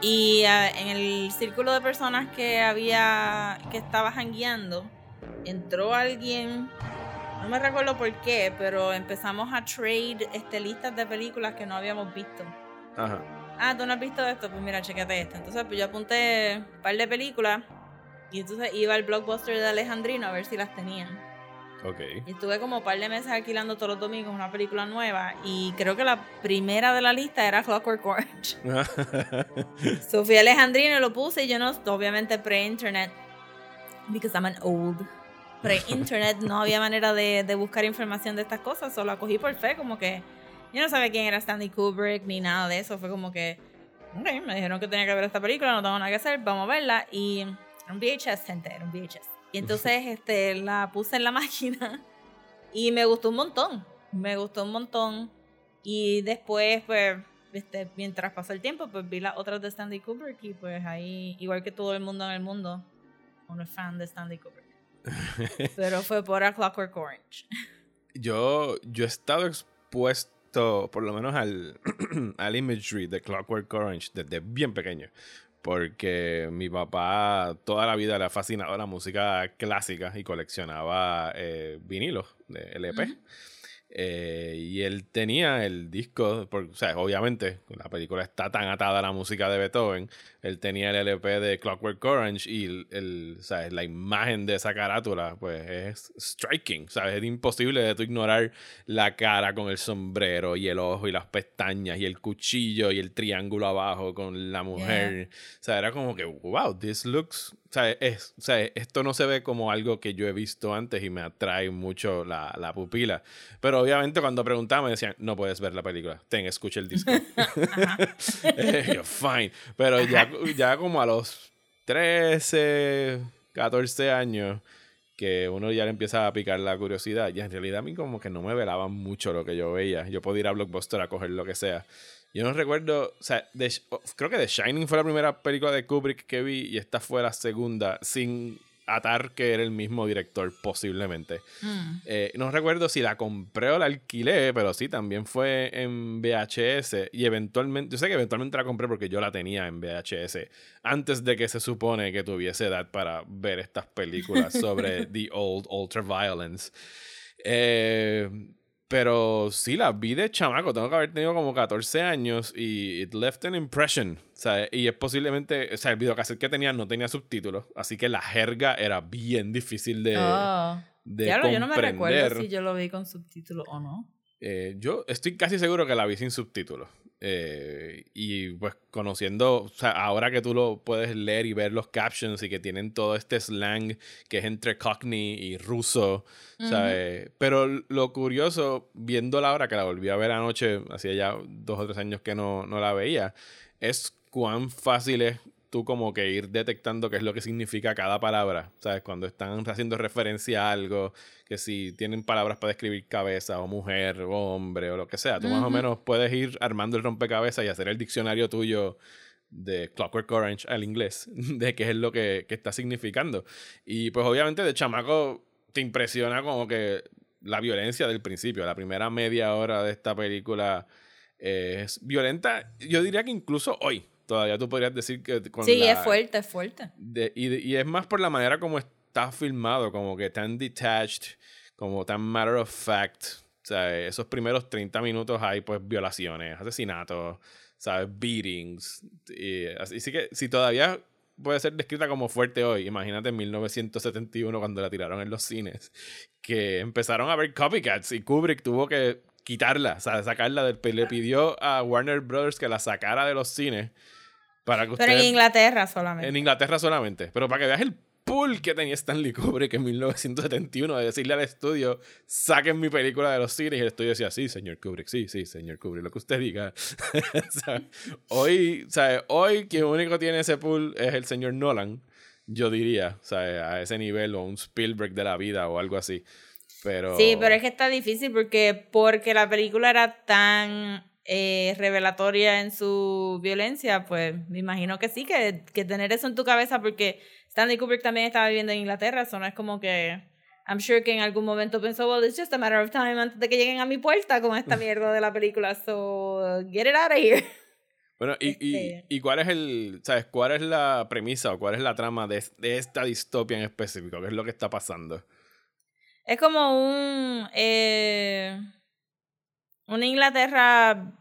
y ah, en el círculo de personas que había que estaba jangueando entró alguien no me recuerdo por qué pero empezamos a trade este, listas de películas que no habíamos visto. Ajá. ah tú no has visto esto pues mira chequete esta entonces pues yo apunté un par de películas y entonces iba al blockbuster de Alejandrino a ver si las tenían Ok. Y estuve como un par de meses alquilando todos los domingos una película nueva y creo que la primera de la lista era Clockwork Orange. So fui a Alejandrino lo puse y yo no, obviamente pre-internet, because I'm an old. Pre-internet no había manera de, de buscar información de estas cosas, solo la cogí por fe, como que yo no sabía quién era Stanley Kubrick ni nada de eso, fue como que, ok, me dijeron que tenía que ver esta película, no tengo nada que hacer, vamos a verla y un VHS, gente, era un VHS. Y entonces este, la puse en la máquina y me gustó un montón, me gustó un montón. Y después, pues, este, mientras pasó el tiempo, pues vi las otras de Stanley Kubrick y pues ahí, igual que todo el mundo en el mundo, uno es fan de Stanley Kubrick. Pero fue por A Clockwork Orange. yo, yo he estado expuesto, por lo menos al, al imagery de Clockwork Orange desde bien pequeño. Porque mi papá toda la vida le ha fascinado la música clásica y coleccionaba eh, vinilos de LP. Eh, y él tenía el disco, por- o sea, obviamente, la película está tan atada a la música de Beethoven. Él tenía el LP de Clockwork Orange y el, el- ¿sabes? la imagen de esa carátula, pues es striking. ¿sabes? Es imposible de tú ignorar la cara con el sombrero y el ojo y las pestañas y el cuchillo y el triángulo abajo con la mujer. O sea, era como que, wow, this looks. O sea, es, o sea, esto no se ve como algo que yo he visto antes y me atrae mucho la, la pupila. Pero obviamente cuando preguntaba me decían, no puedes ver la película, ten, escucha el disco. Eh, yo, fine. Pero ya, ya como a los 13, 14 años, que uno ya le empieza a picar la curiosidad, y en realidad a mí como que no me velaba mucho lo que yo veía. Yo podía ir a Blockbuster a coger lo que sea. Yo no recuerdo, o sea, The creo que The Shining fue la primera película de Kubrick que vi y esta fue la segunda, sin atar que era el mismo director posiblemente. Mm. Eh, no recuerdo si la compré o la alquilé, pero sí, también fue en VHS. Y eventualmente, yo sé que eventualmente la compré porque yo la tenía en VHS antes de que se supone que tuviese edad para ver estas películas sobre The Old Ultraviolence. Eh, pero sí, la vi de chamaco. Tengo que haber tenido como 14 años y it left an impression. O sea, y es posiblemente, o sea, el videocassette que tenía no tenía subtítulos. Así que la jerga era bien difícil de, Oh. de Claro, yo no me recuerdo si yo lo vi con subtítulos o no. Eh, yo estoy casi seguro que la vi sin subtítulos. Eh, y pues conociendo, o sea, ahora que tú lo puedes leer y ver los captions y que tienen todo este slang que es entre Cockney y ruso, ¿sabes? Pero lo curioso, viéndola ahora que la volví a ver anoche, hacía ya dos o tres años que no, no la veía, es cuán fácil es tú como que ir detectando qué es lo que significa cada palabra, ¿sabes? Cuando están haciendo referencia a algo, que si tienen palabras para describir cabeza o mujer o hombre o lo que sea, tú más o menos puedes ir armando el rompecabezas y hacer el diccionario tuyo de Clockwork Orange al inglés, de qué es lo que, que está significando. Y pues obviamente de chamaco te impresiona como que la violencia del principio, la primera media hora de esta película es violenta, yo diría que incluso hoy. Todavía tú podrías decir que con Sí, la- es fuerte, es fuerte. de- y, y es más por la manera como está filmado, como que tan detached, como tan matter of fact. O sea, esos primeros 30 minutos hay pues violaciones, asesinatos, ¿sabes? Beatings. Y, así que si todavía puede ser descrita como fuerte hoy, imagínate en 1971 cuando la tiraron en los cines, que empezaron a ver copycats y Kubrick tuvo que quitarla, o sea, sacarla del... Le pidió a Warner Brothers que la sacara de los cines para que Pero en. Inglaterra solamente. En Inglaterra solamente. Pero para que veas el pool que tenía Stanley Kubrick en 1971 de decirle al estudio, saquen mi película de los cines. Y el estudio decía, sí, señor Kubrick, sí, sí, señor Kubrick, lo que usted diga. Hoy, ¿sabe? hoy quien único tiene ese pool es el señor Nolan, yo diría, ¿sabe? a ese nivel, o un Spielberg de la vida o algo así. Pero... Sí, pero es que está difícil porque, porque la película era tan eh, revelatoria en su violencia, pues me imagino que sí, que, que tener eso en tu cabeza, porque Stanley Kubrick también estaba viviendo en Inglaterra, eso no es como que... I'm sure que en algún momento pensó, well, it's just a matter of time antes de que lleguen a mi puerta con esta mierda de la película, so get it out of here. Bueno, y, y, Este- y cuál es el, ¿sabes? ¿Cuál es la premisa o cuál es la trama de, de esta distopia en específico? ¿Qué es lo que está pasando? Es como un. Eh, una Inglaterra.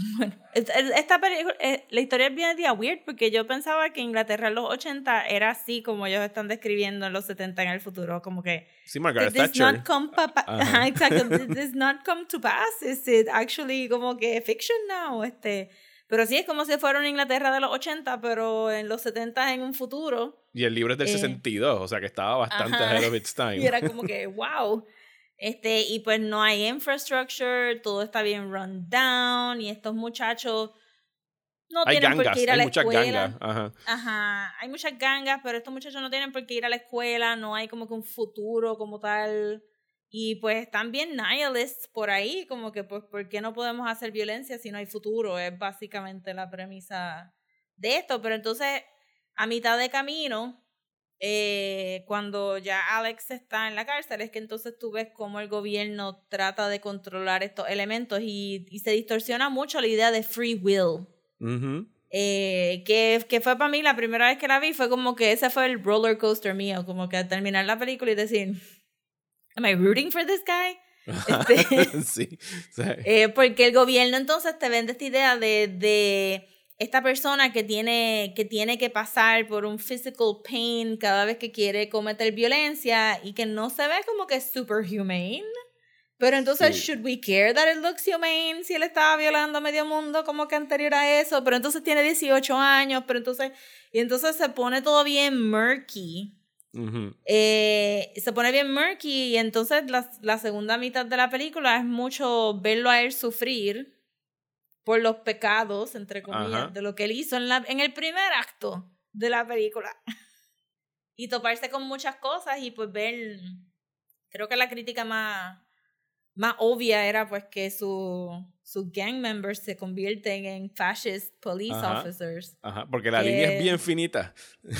Bueno, es- es- esta película. eh, la historia es bien día weird porque yo pensaba que Inglaterra en los 80 era así como ellos están describiendo en los 70 en el futuro. Como que. Sí, Margaret this Thatcher. not come. Ajá, exacto. This not come to pass? Is it actually como que fiction now? Este. Pero sí es como si fuera una Inglaterra de los 80, pero en los 70 en un futuro. Y el libro es del Eh, 62, o sea que estaba bastante ajá. ahead of its time. Y era como que, wow. Este, y pues no hay infrastructure, todo está bien run down, y estos muchachos no hay tienen por gangas, qué ir a hay la muchas escuela. gangas. Ajá. Ajá, hay muchas gangas, pero estos muchachos no tienen por qué ir a la escuela, no hay como que un futuro como tal. Y pues están bien nihilists por ahí, como que pues, ¿por qué no podemos hacer violencia si no hay futuro? Es básicamente la premisa de esto. Pero entonces, a mitad de camino, eh, cuando ya Alex está en la cárcel, es que entonces tú ves cómo el gobierno trata de controlar estos elementos y, y se distorsiona mucho la idea de free will. Ujú. Eh, que, que fue para mí la primera vez que la vi, fue como que ese fue el roller coaster mío, como que al terminar la película y decir, ¿Am I rooting for this guy? Este, sí. sea, eh, porque el gobierno entonces te vende esta idea de, de esta persona que tiene, que tiene que pasar por un physical pain cada vez que quiere cometer violencia y que no se ve como que es superhumane. Pero entonces, Sí. should we care that it looks humane si él estaba violando a medio mundo como que anterior a eso? Pero entonces tiene 18 años, pero entonces, y entonces se pone todo bien murky. Eh, se pone bien murky y entonces la, la segunda mitad de la película es mucho verlo a él sufrir por los pecados, entre comillas, Ajá. de lo que él hizo en, la, en el primer acto de la película. Y toparse con muchas cosas y pues ver, creo que la crítica más, más obvia era pues que su, sus gang members se convierten en fascist police Ajá. officers. Ajá, porque la línea que- es bien finita.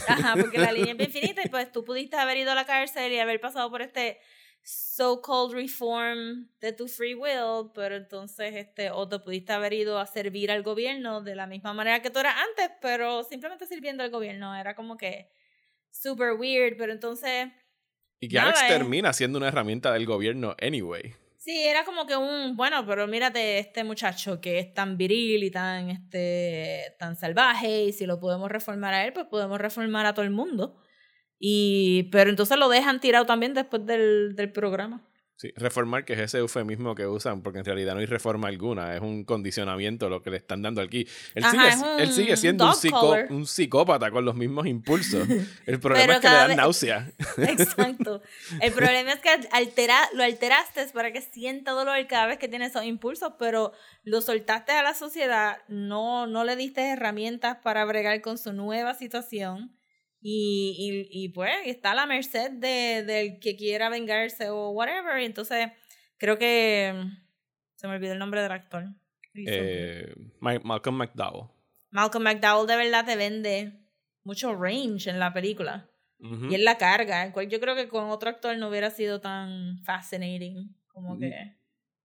Ajá, porque la línea es bien finita y pues tú pudiste haber ido a la cárcel y haber pasado por este so-called reform de tu free will, pero entonces este, o te pudiste haber ido a servir al gobierno de la misma manera que tú eras antes, pero simplemente sirviendo al gobierno. Era como que super weird, pero entonces Y que Alex termina siendo una herramienta del gobierno anyway. Sí, era como que un, bueno, pero mírate este muchacho que es tan viril y tan, este, tan salvaje y si lo podemos reformar a él, pues podemos reformar a todo el mundo. Y, pero entonces lo dejan tirado también después del, del programa. Sí, reformar, que es ese eufemismo que usan, porque en realidad no hay reforma alguna, es un condicionamiento lo que le están dando aquí. Él, Ajá, sigue, un él sigue siendo un, psicó- collar. un psicópata con los mismos impulsos. El problema es que le dan vez- náusea. Exacto. El problema es que altera, lo alteraste para que sienta dolor cada vez que tiene esos impulsos, pero lo soltaste a la sociedad, no, no le diste herramientas para bregar con su nueva situación. Y, y, y pues está a la merced de, del que quiera vengarse o whatever. Y entonces creo que se me olvidó el nombre del actor. Eh, Ma- Malcolm McDowell. Malcolm McDowell de verdad te vende mucho range en la película. Y él la carga, el cual yo creo que con otro actor no hubiera sido tan fascinating. Como Mm. que.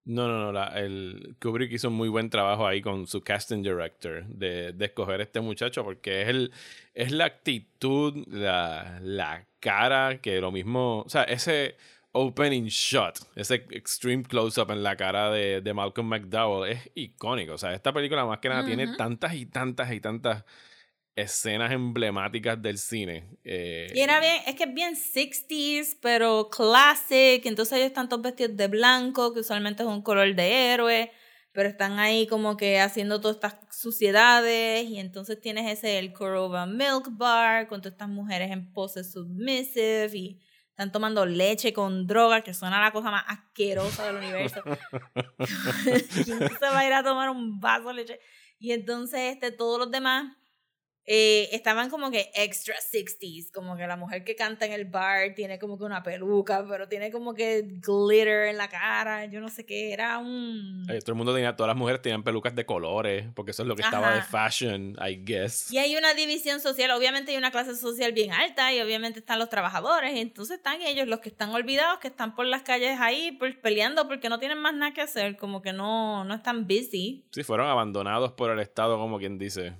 No, no, no. La, el Kubrick hizo un muy buen trabajo ahí con su casting director de, de escoger este muchacho porque es, el, es la actitud, la, la cara, que lo mismo. O sea, ese opening shot, ese extreme close-up en la cara de, de Malcolm McDowell es icónico. O sea, esta película más que nada tiene tantas y tantas y tantas escenas emblemáticas del cine. eh, Y era bien, es que es bien 60s, pero classic. Entonces ellos están todos vestidos de blanco, que usualmente es un color de héroe. Pero están ahí como que haciendo todas estas suciedades. Y entonces tienes ese el Corova Milk Bar con todas estas mujeres en pose submissive. Y están tomando leche con droga, que suena la cosa más asquerosa del universo. ¿Quién se va a ir a tomar un vaso de leche? Y entonces este, todos los demás eh, estaban como que extra 60s, como que la mujer que canta en el bar tiene como que una peluca, pero tiene como que glitter en la cara, yo no sé qué, era un... eh, todo el mundo tenía, todas las mujeres tenían pelucas de colores, porque eso es lo que estaba de Ajá. fashion, I guess. Y hay una división social, obviamente hay una clase social bien alta y obviamente están los trabajadores, y entonces están ellos, los que están olvidados, que están por las calles ahí pues, peleando porque no tienen más nada que hacer, como que no, no están busy. Sí, fueron abandonados por el Estado, como quien dice.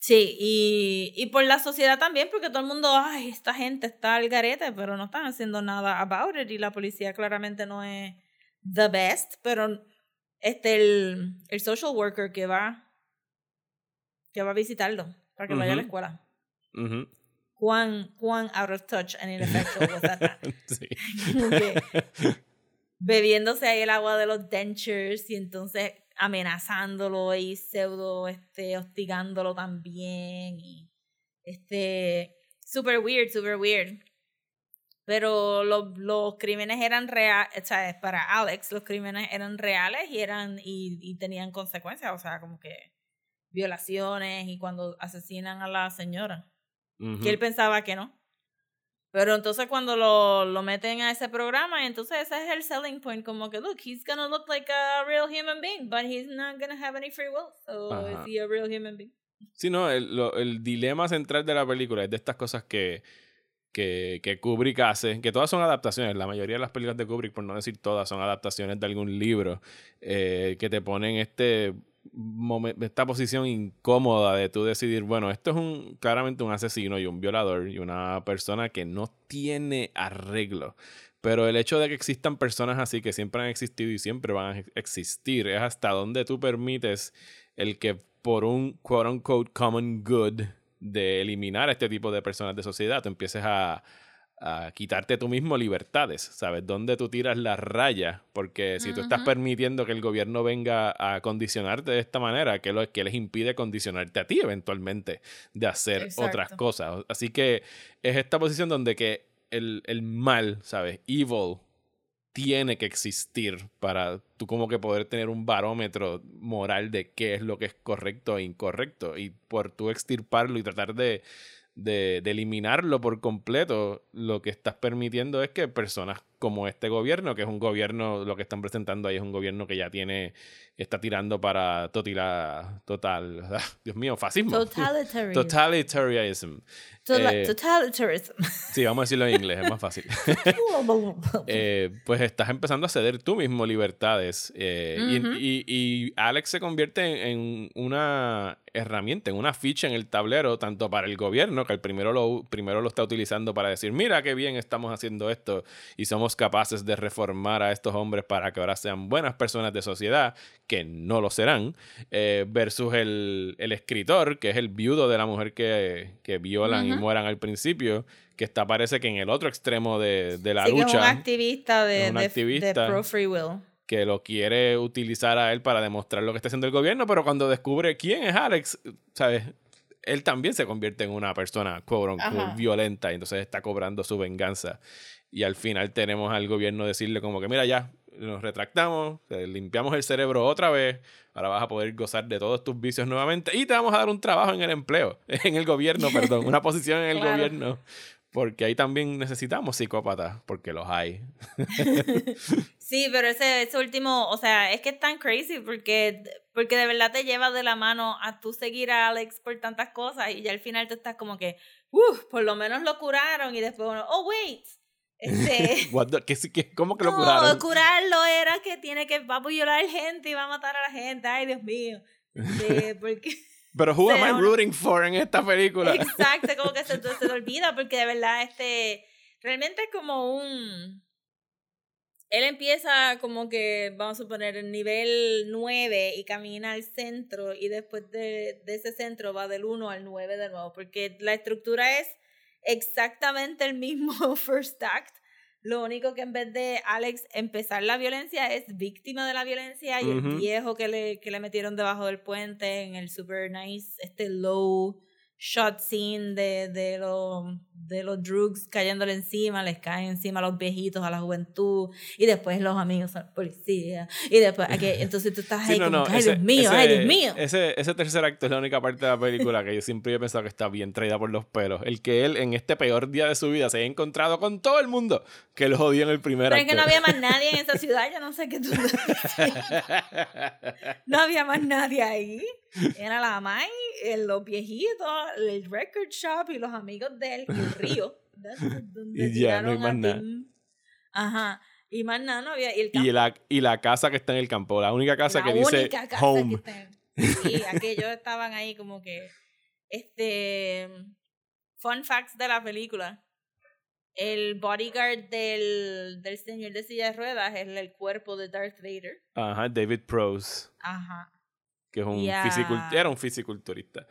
Sí, y, y por la sociedad también, porque todo el mundo, ay, esta gente está al garete, pero no están haciendo nada about it, y la policía claramente no es the best, pero este, el, el social worker que va, que va a visitarlo, para que vaya a la escuela. Ujú. Cuán, cuán out of touch and ineffectual was that? Bebiéndose ahí el agua de los dentures y entonces amenazándolo y pseudo este hostigándolo también y este super weird super weird pero los, los crímenes eran reales o sea para Alex los crímenes eran reales y eran y, y tenían consecuencias o sea como que violaciones y cuando asesinan a la señora que él pensaba que no. Pero entonces cuando lo, lo meten a ese programa, entonces ese es el selling point, como que, look, he's gonna look like a real human being, but he's not gonna have any free will, so Ajá. is he a real human being? Sí, no, el, lo- el dilema central de la película es de estas cosas que, que, que Kubrick hace, que todas son adaptaciones, la mayoría de las películas de Kubrick, por no decir todas, son adaptaciones de algún libro, eh, que te ponen este esta posición incómoda de tú decidir, bueno, esto es un claramente un asesino y un violador y una persona que no tiene arreglo. Pero el hecho de que existan personas así que siempre han existido y siempre van a ex- existir es hasta donde tú permites el que por un quote unquote common good de eliminar a este tipo de personas de sociedad, tú empieces a, a quitarte tú mismo libertades, ¿sabes? ¿Dónde tú tiras la raya? Porque si tú estás permitiendo que el gobierno venga a condicionarte de esta manera, ¿qué, lo, qué les impide condicionarte a ti eventualmente de hacer otras cosas? Así que es esta posición donde que el, el mal, ¿sabes? Evil tiene que existir para tú como que poder tener un barómetro moral de qué es lo que es correcto e incorrecto. Y por tú extirparlo y tratar de, de, de eliminarlo por completo, lo que estás permitiendo es que personas como este gobierno, que es un gobierno, lo que están presentando ahí es un gobierno que ya tiene, está tirando para totila, total, Dios mío, fascismo. Totalitarian. Totalitarianism. Total- Eh, Totalitarianism. Sí, vamos a decirlo en inglés, es más fácil. Eh, pues estás empezando a ceder tú mismo libertades. eh, y, y Alex se convierte en, en una herramienta, en una ficha en el tablero, tanto para el gobierno, que el primero lo, primero lo está utilizando para decir, mira qué bien estamos haciendo esto y somos capaces de reformar a estos hombres para que ahora sean buenas personas de sociedad, que no lo serán, eh, versus el, el escritor, que es el viudo de la mujer que, que violan y mueran al principio, que está parece que en el otro extremo de, de la Sí, que es un lucha activista de, Es un de- activista. de pro free will. que lo quiere utilizar a él para demostrar lo que está haciendo el gobierno, pero cuando descubre quién es Alex, ¿sabes? Él también se convierte en una persona, quote unquote, Ajá. violenta, y entonces está cobrando su venganza. Y al final tenemos al gobierno decirle como que, mira, ya, nos retractamos, limpiamos el cerebro otra vez, ahora vas a poder gozar de todos tus vicios nuevamente y te vamos a dar un trabajo en el empleo, en el gobierno, perdón, una posición en el Claro. gobierno. Porque ahí también necesitamos psicópatas, porque los hay. Sí, pero ese, ese último, o sea, es que es tan crazy porque, porque de verdad te lleva de la mano a tú seguir a Alex por tantas cosas y ya al final tú estás como que, uff, por lo menos lo curaron y después uno, oh, wait. Este, ¿qué- qué- ¿Cómo que lo no, curaron? curarlo era que tiene que, va a violar gente y va a matar a la gente, ay Dios mío. Porque... Pero who am I rooting for en esta película? Exacto, como que se, se te olvida porque de verdad este realmente es como un él empieza como que vamos a suponer el nivel 9 y camina al centro y después de, de ese centro va del 1 al 9 de nuevo porque la estructura es exactamente el mismo first act. Lo único que en vez de Alex empezar la violencia es víctima de la violencia y el viejo que le, que le metieron debajo del puente en el super nice, este low shot scene de, de, los de los drugs cayéndole encima, les caen encima a los viejitos, a la juventud, y después los amigos a la policía, y después, aquí, entonces tú estás ahí Sí, no, como, no, ay ese- Dios mío, ese- ay Dios mío. Ese, ese tercer acto es la única parte de la película que yo siempre he pensado que está bien traída por los pelos. El que él, en este peor día de su vida, se haya encontrado con todo el mundo que lo jodió en el primer Pero es acto. que no había más nadie en esa ciudad, yo no sé qué tú... no había más nadie ahí. Era la Mai, eh, los viejitos, el record shop y los amigos de él y el río. donde Y ya, no hay más nada. Ajá. Y más nada, no había. Y el y, la, y la casa que está en el campo, la única casa la que dice casa home. que está en- Sí, aquellos estaban ahí como que. Este. Fun facts de la película. El bodyguard del, del señor de silla de ruedas es el, cuerpo de Darth Vader. Ajá, David Prose, Ajá. que es un fisicul- era un fisiculturista.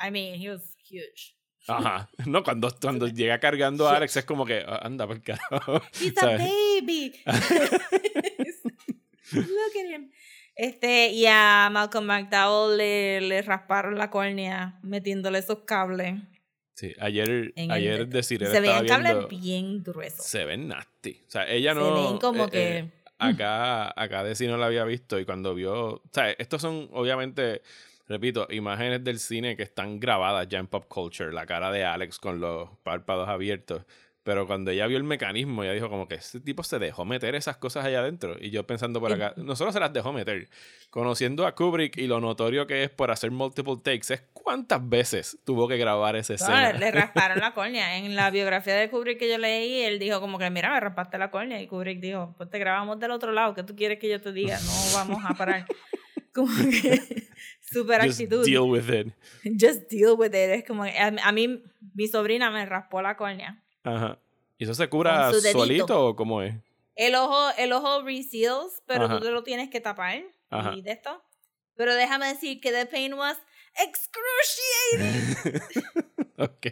I mean, he was huge. Ajá. No, cuando, cuando llega cargando a. Alex es como que, ah, anda por carajo. He's a ¿sabes? baby. Look at him. Este, y a Malcolm McDowell le, le rasparon la córnea metiéndole esos cables. Sí, ayer, en el ayer dedo. Desiree Se veían cables bien gruesos. se ven nasty. O sea, ella Se no. ven como eh, que. eh, acá, acá Desi no la había visto y cuando vio. O sea, estos son obviamente, repito, imágenes del cine que están grabadas ya en pop culture. La cara de Alex con los párpados abiertos. Pero cuando ella vio el mecanismo, ella dijo como que ese tipo se dejó meter esas cosas allá adentro. Y yo pensando por acá, no solo se las dejó meter. Conociendo a Kubrick y lo notorio que es por hacer multiple takes, es cuántas veces tuvo que grabar esa escena. le, le rasparon la córnea. En la biografía de Kubrick que yo leí, él dijo como que, mira, me raspaste la córnea. Y Kubrick dijo, pues te grabamos del otro lado. ¿Qué tú quieres que yo te diga? No vamos a parar. Como que, super Just actitud. deal with it. Just deal with it. Es como, a, a mí, mi sobrina me raspó la córnea. Ajá. ¿Y eso se cura solito o cómo es? El ojo, el ojo reseals, pero Ajá. tú te lo tienes que tapar. Ajá. Y de esto. Pero déjame decir que the pain was excruciating. ok.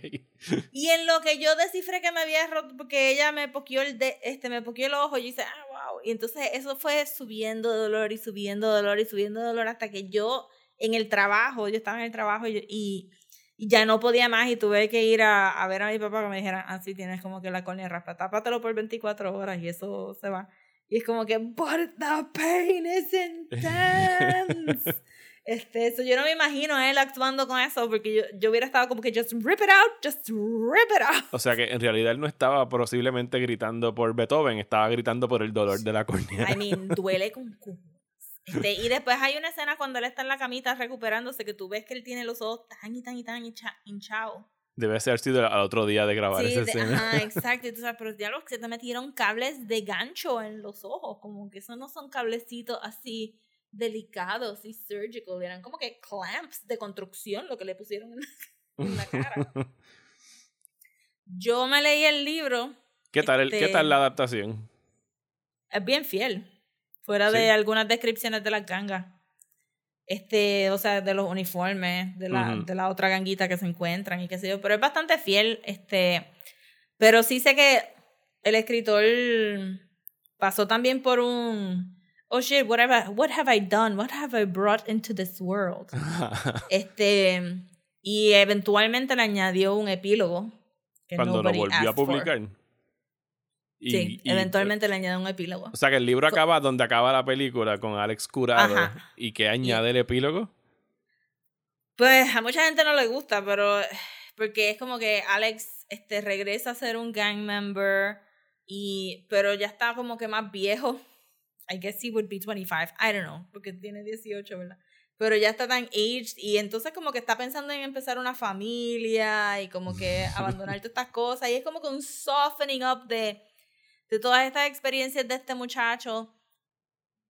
y en lo que yo descifré que me había roto, porque ella me poqueó el, de, este, me poqueó el ojo, yo hice, ah, wow. Y entonces eso fue subiendo dolor y subiendo dolor y subiendo dolor hasta que yo en el trabajo, yo estaba en el trabajo y, y, y ya no podía más y tuve que ir a, a ver a mi papá que me dijera, ah, sí, tienes como que la córnea raspa, tápatelo por 24 horas y eso se va. Y es como que, but the pain is intense. Este, eso yo no me imagino a él actuando con eso porque yo, yo hubiera estado como que just rip it out, just rip it out. O sea que en realidad él no estaba posiblemente gritando por Beethoven, estaba gritando por el dolor de la córnea. I mean, duele con cu- este, y después hay una escena cuando él está en la camita recuperándose que tú ves que él tiene los ojos tan y tan y tan hincha- hinchados. Debe ser sido al otro día de grabar Sí, esa de- escena. ajá, exacto. Y tú sabes, pero ya los que se te metieron cables de gancho en los ojos, como que esos no son cablecitos así delicados y surgical, eran como que clamps de construcción lo que le pusieron en la, en la cara. Yo me leí el libro, ¿Qué tal, el- ¿Qué este- tal la adaptación? es bien fiel, fuera Sí. de algunas descripciones de las gangas. Este, o sea, de los uniformes, de la, Ujú. de la otra ganguita que se encuentran y qué sé yo, pero es bastante fiel, este, pero sí sé que el escritor pasó también por un oh shit, what have I, what have I done? What have I brought into this world? Este, y eventualmente le añadió un epílogo que Cuando lo volvió a asked for. Y- sí, y- eventualmente le añadió un epílogo. O sea que el libro acaba donde acaba la película con Alex Curado. Ajá. ¿Y que añade el epílogo? Pues a mucha gente no le gusta, pero porque es como que Alex este regresa a ser un gang member y pero ya está como que más viejo. I guess he would be 25, I don't know, porque tiene 18, ¿verdad? Pero ya está tan aged y entonces como que está pensando en empezar una familia y como que abandonar todas estas cosas y es como que un softening up de de todas estas experiencias de este muchacho.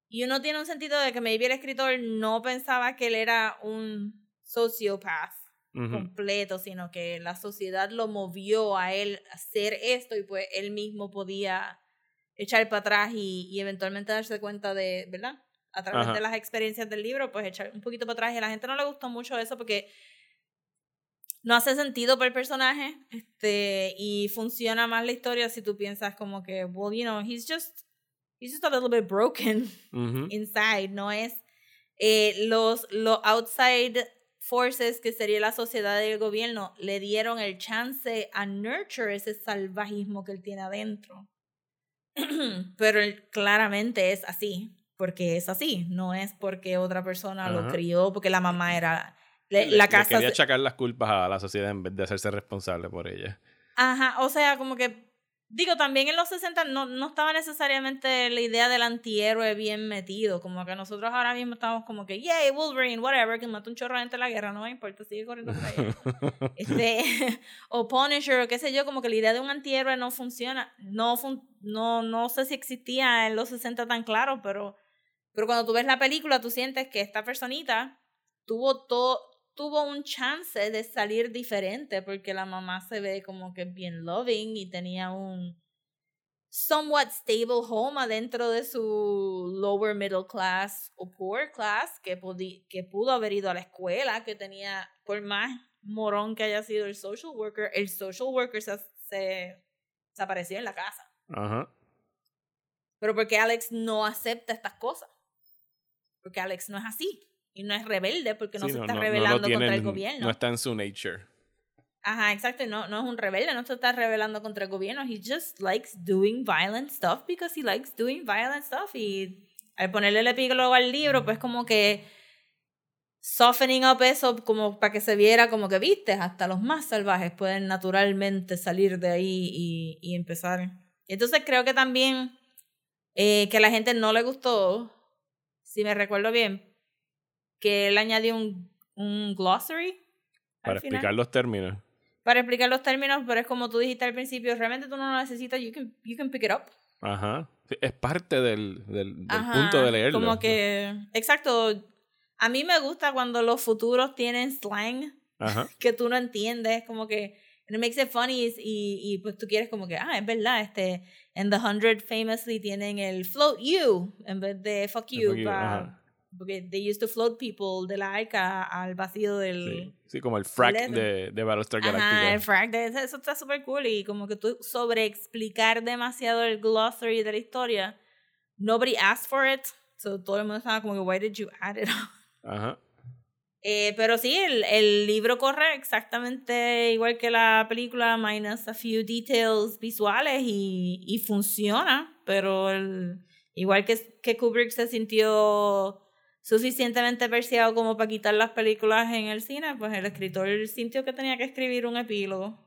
Y uno tiene un sentido de que maybe el escritor no pensaba que él era un sociópata Ujú. completo, sino que la sociedad lo movió a él a hacer esto y pues él mismo podía echar para atrás y, y eventualmente darse cuenta de, ¿verdad? A través Ajá. de las experiencias del libro, pues echar un poquito para atrás y a la gente no le gustó mucho eso porque no hace sentido para el personaje este y funciona más la historia si tú piensas como que well you know he's just he's just a little bit broken inside no es eh, los los outside forces que sería la sociedad y el gobierno le dieron el chance a nurture ese salvajismo que él tiene adentro. Pero él claramente es así porque es así no es porque otra persona lo crió porque la mamá era le- Le- la le casa quería se- achacar las culpas a la sociedad en vez de hacerse responsable por ella. Ajá, o sea, como que, digo, también en los 60 no, no estaba necesariamente la idea del antihéroe bien metido, como que nosotros ahora mismo estamos como que, yay, Wolverine, whatever, que mató un chorro de gente en la guerra, no me importa, sigue corriendo por ahí. este, o Punisher, o qué sé yo, como que la idea de un antihéroe no funciona, no, fun- no, no sé si existía en los 60 tan claro, pero, pero cuando tú ves la película, tú sientes que esta personita tuvo todo tuvo un chance de salir diferente porque la mamá se ve como que bien loving y tenía un somewhat stable home adentro de su lower middle class o poor class que, que pudo haber ido a la escuela, que tenía, por más morón que haya sido el social worker, el social worker se, se, se apareció en la casa. Ajá. Pero porque Alex no acepta estas cosas. Porque Alex no es así. Y no es rebelde porque no Sí, se no- está no- no rebelando tiene contra el gobierno. No está en su nature. Ajá, exacto. No, no es un rebelde, no se está rebelando contra el gobierno. He just likes doing violent stuff because he likes doing violent stuff. Y al ponerle el epílogo al libro, pues como que softening up eso como para que se viera como que, viste, hasta los más salvajes pueden naturalmente salir de ahí y, y empezar. Entonces creo que también eh, que a la gente no le gustó, si me recuerdo bien, que él añadió un, un glossary. Para final explicar los términos. para explicar los términos, pero es como tú dijiste al principio, realmente tú no lo necesitas, you can, you can pick it up. Ajá. Es parte del, del, del Ajá, punto de leerlo. Como que, exacto, a mí me gusta cuando los futuros tienen slang Ajá. que tú no entiendes, como que it makes it funny y, y pues tú quieres como que, ah, es verdad, este, en The Hundred famously tienen el float you en vez de fuck you, fuck you, pa- ajá. Porque they used to float people de la arca al vacío del... Sí, sí, como el frac de, de Battlestar Ajá, el Galactica. frag de eso, eso está súper cool y como que tú sobre explicar demasiado el glossary de la historia. Nobody asked for it, so todo el mundo estaba como que, why did you add it? Ajá. Eh, pero sí, el, el libro corre exactamente igual que la película, minus a few details visuales y, y funciona, pero el- igual que, que Kubrick se sintió suficientemente perseado como para quitar las películas en el cine, pues el escritor sintió que tenía que escribir un epílogo.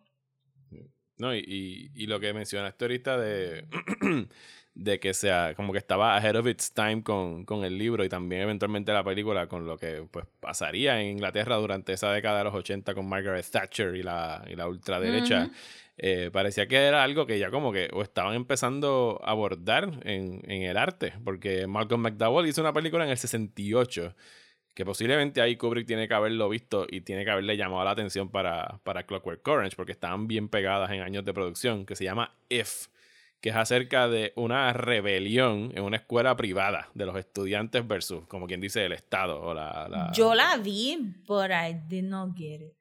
No, y, y, y lo que mencionaste ahorita de, de que sea como que estaba ahead of its time con, con el libro y también eventualmente la película con lo que pues pasaría en Inglaterra durante esa década de los 80 con Margaret Thatcher y la, y la ultraderecha. Eh, parecía que era algo que ya como que o estaban empezando a abordar en, en el arte, porque Malcolm McDowell hizo una película en el 68 que posiblemente ahí Kubrick tiene que haberlo visto y tiene que haberle llamado la atención para, para Clockwork Orange, porque estaban bien pegadas en años de producción, que se llama If, que es acerca de una rebelión en una escuela privada de los estudiantes versus, como quien dice, el Estado o la... la- Yo la vi, but I did not get it.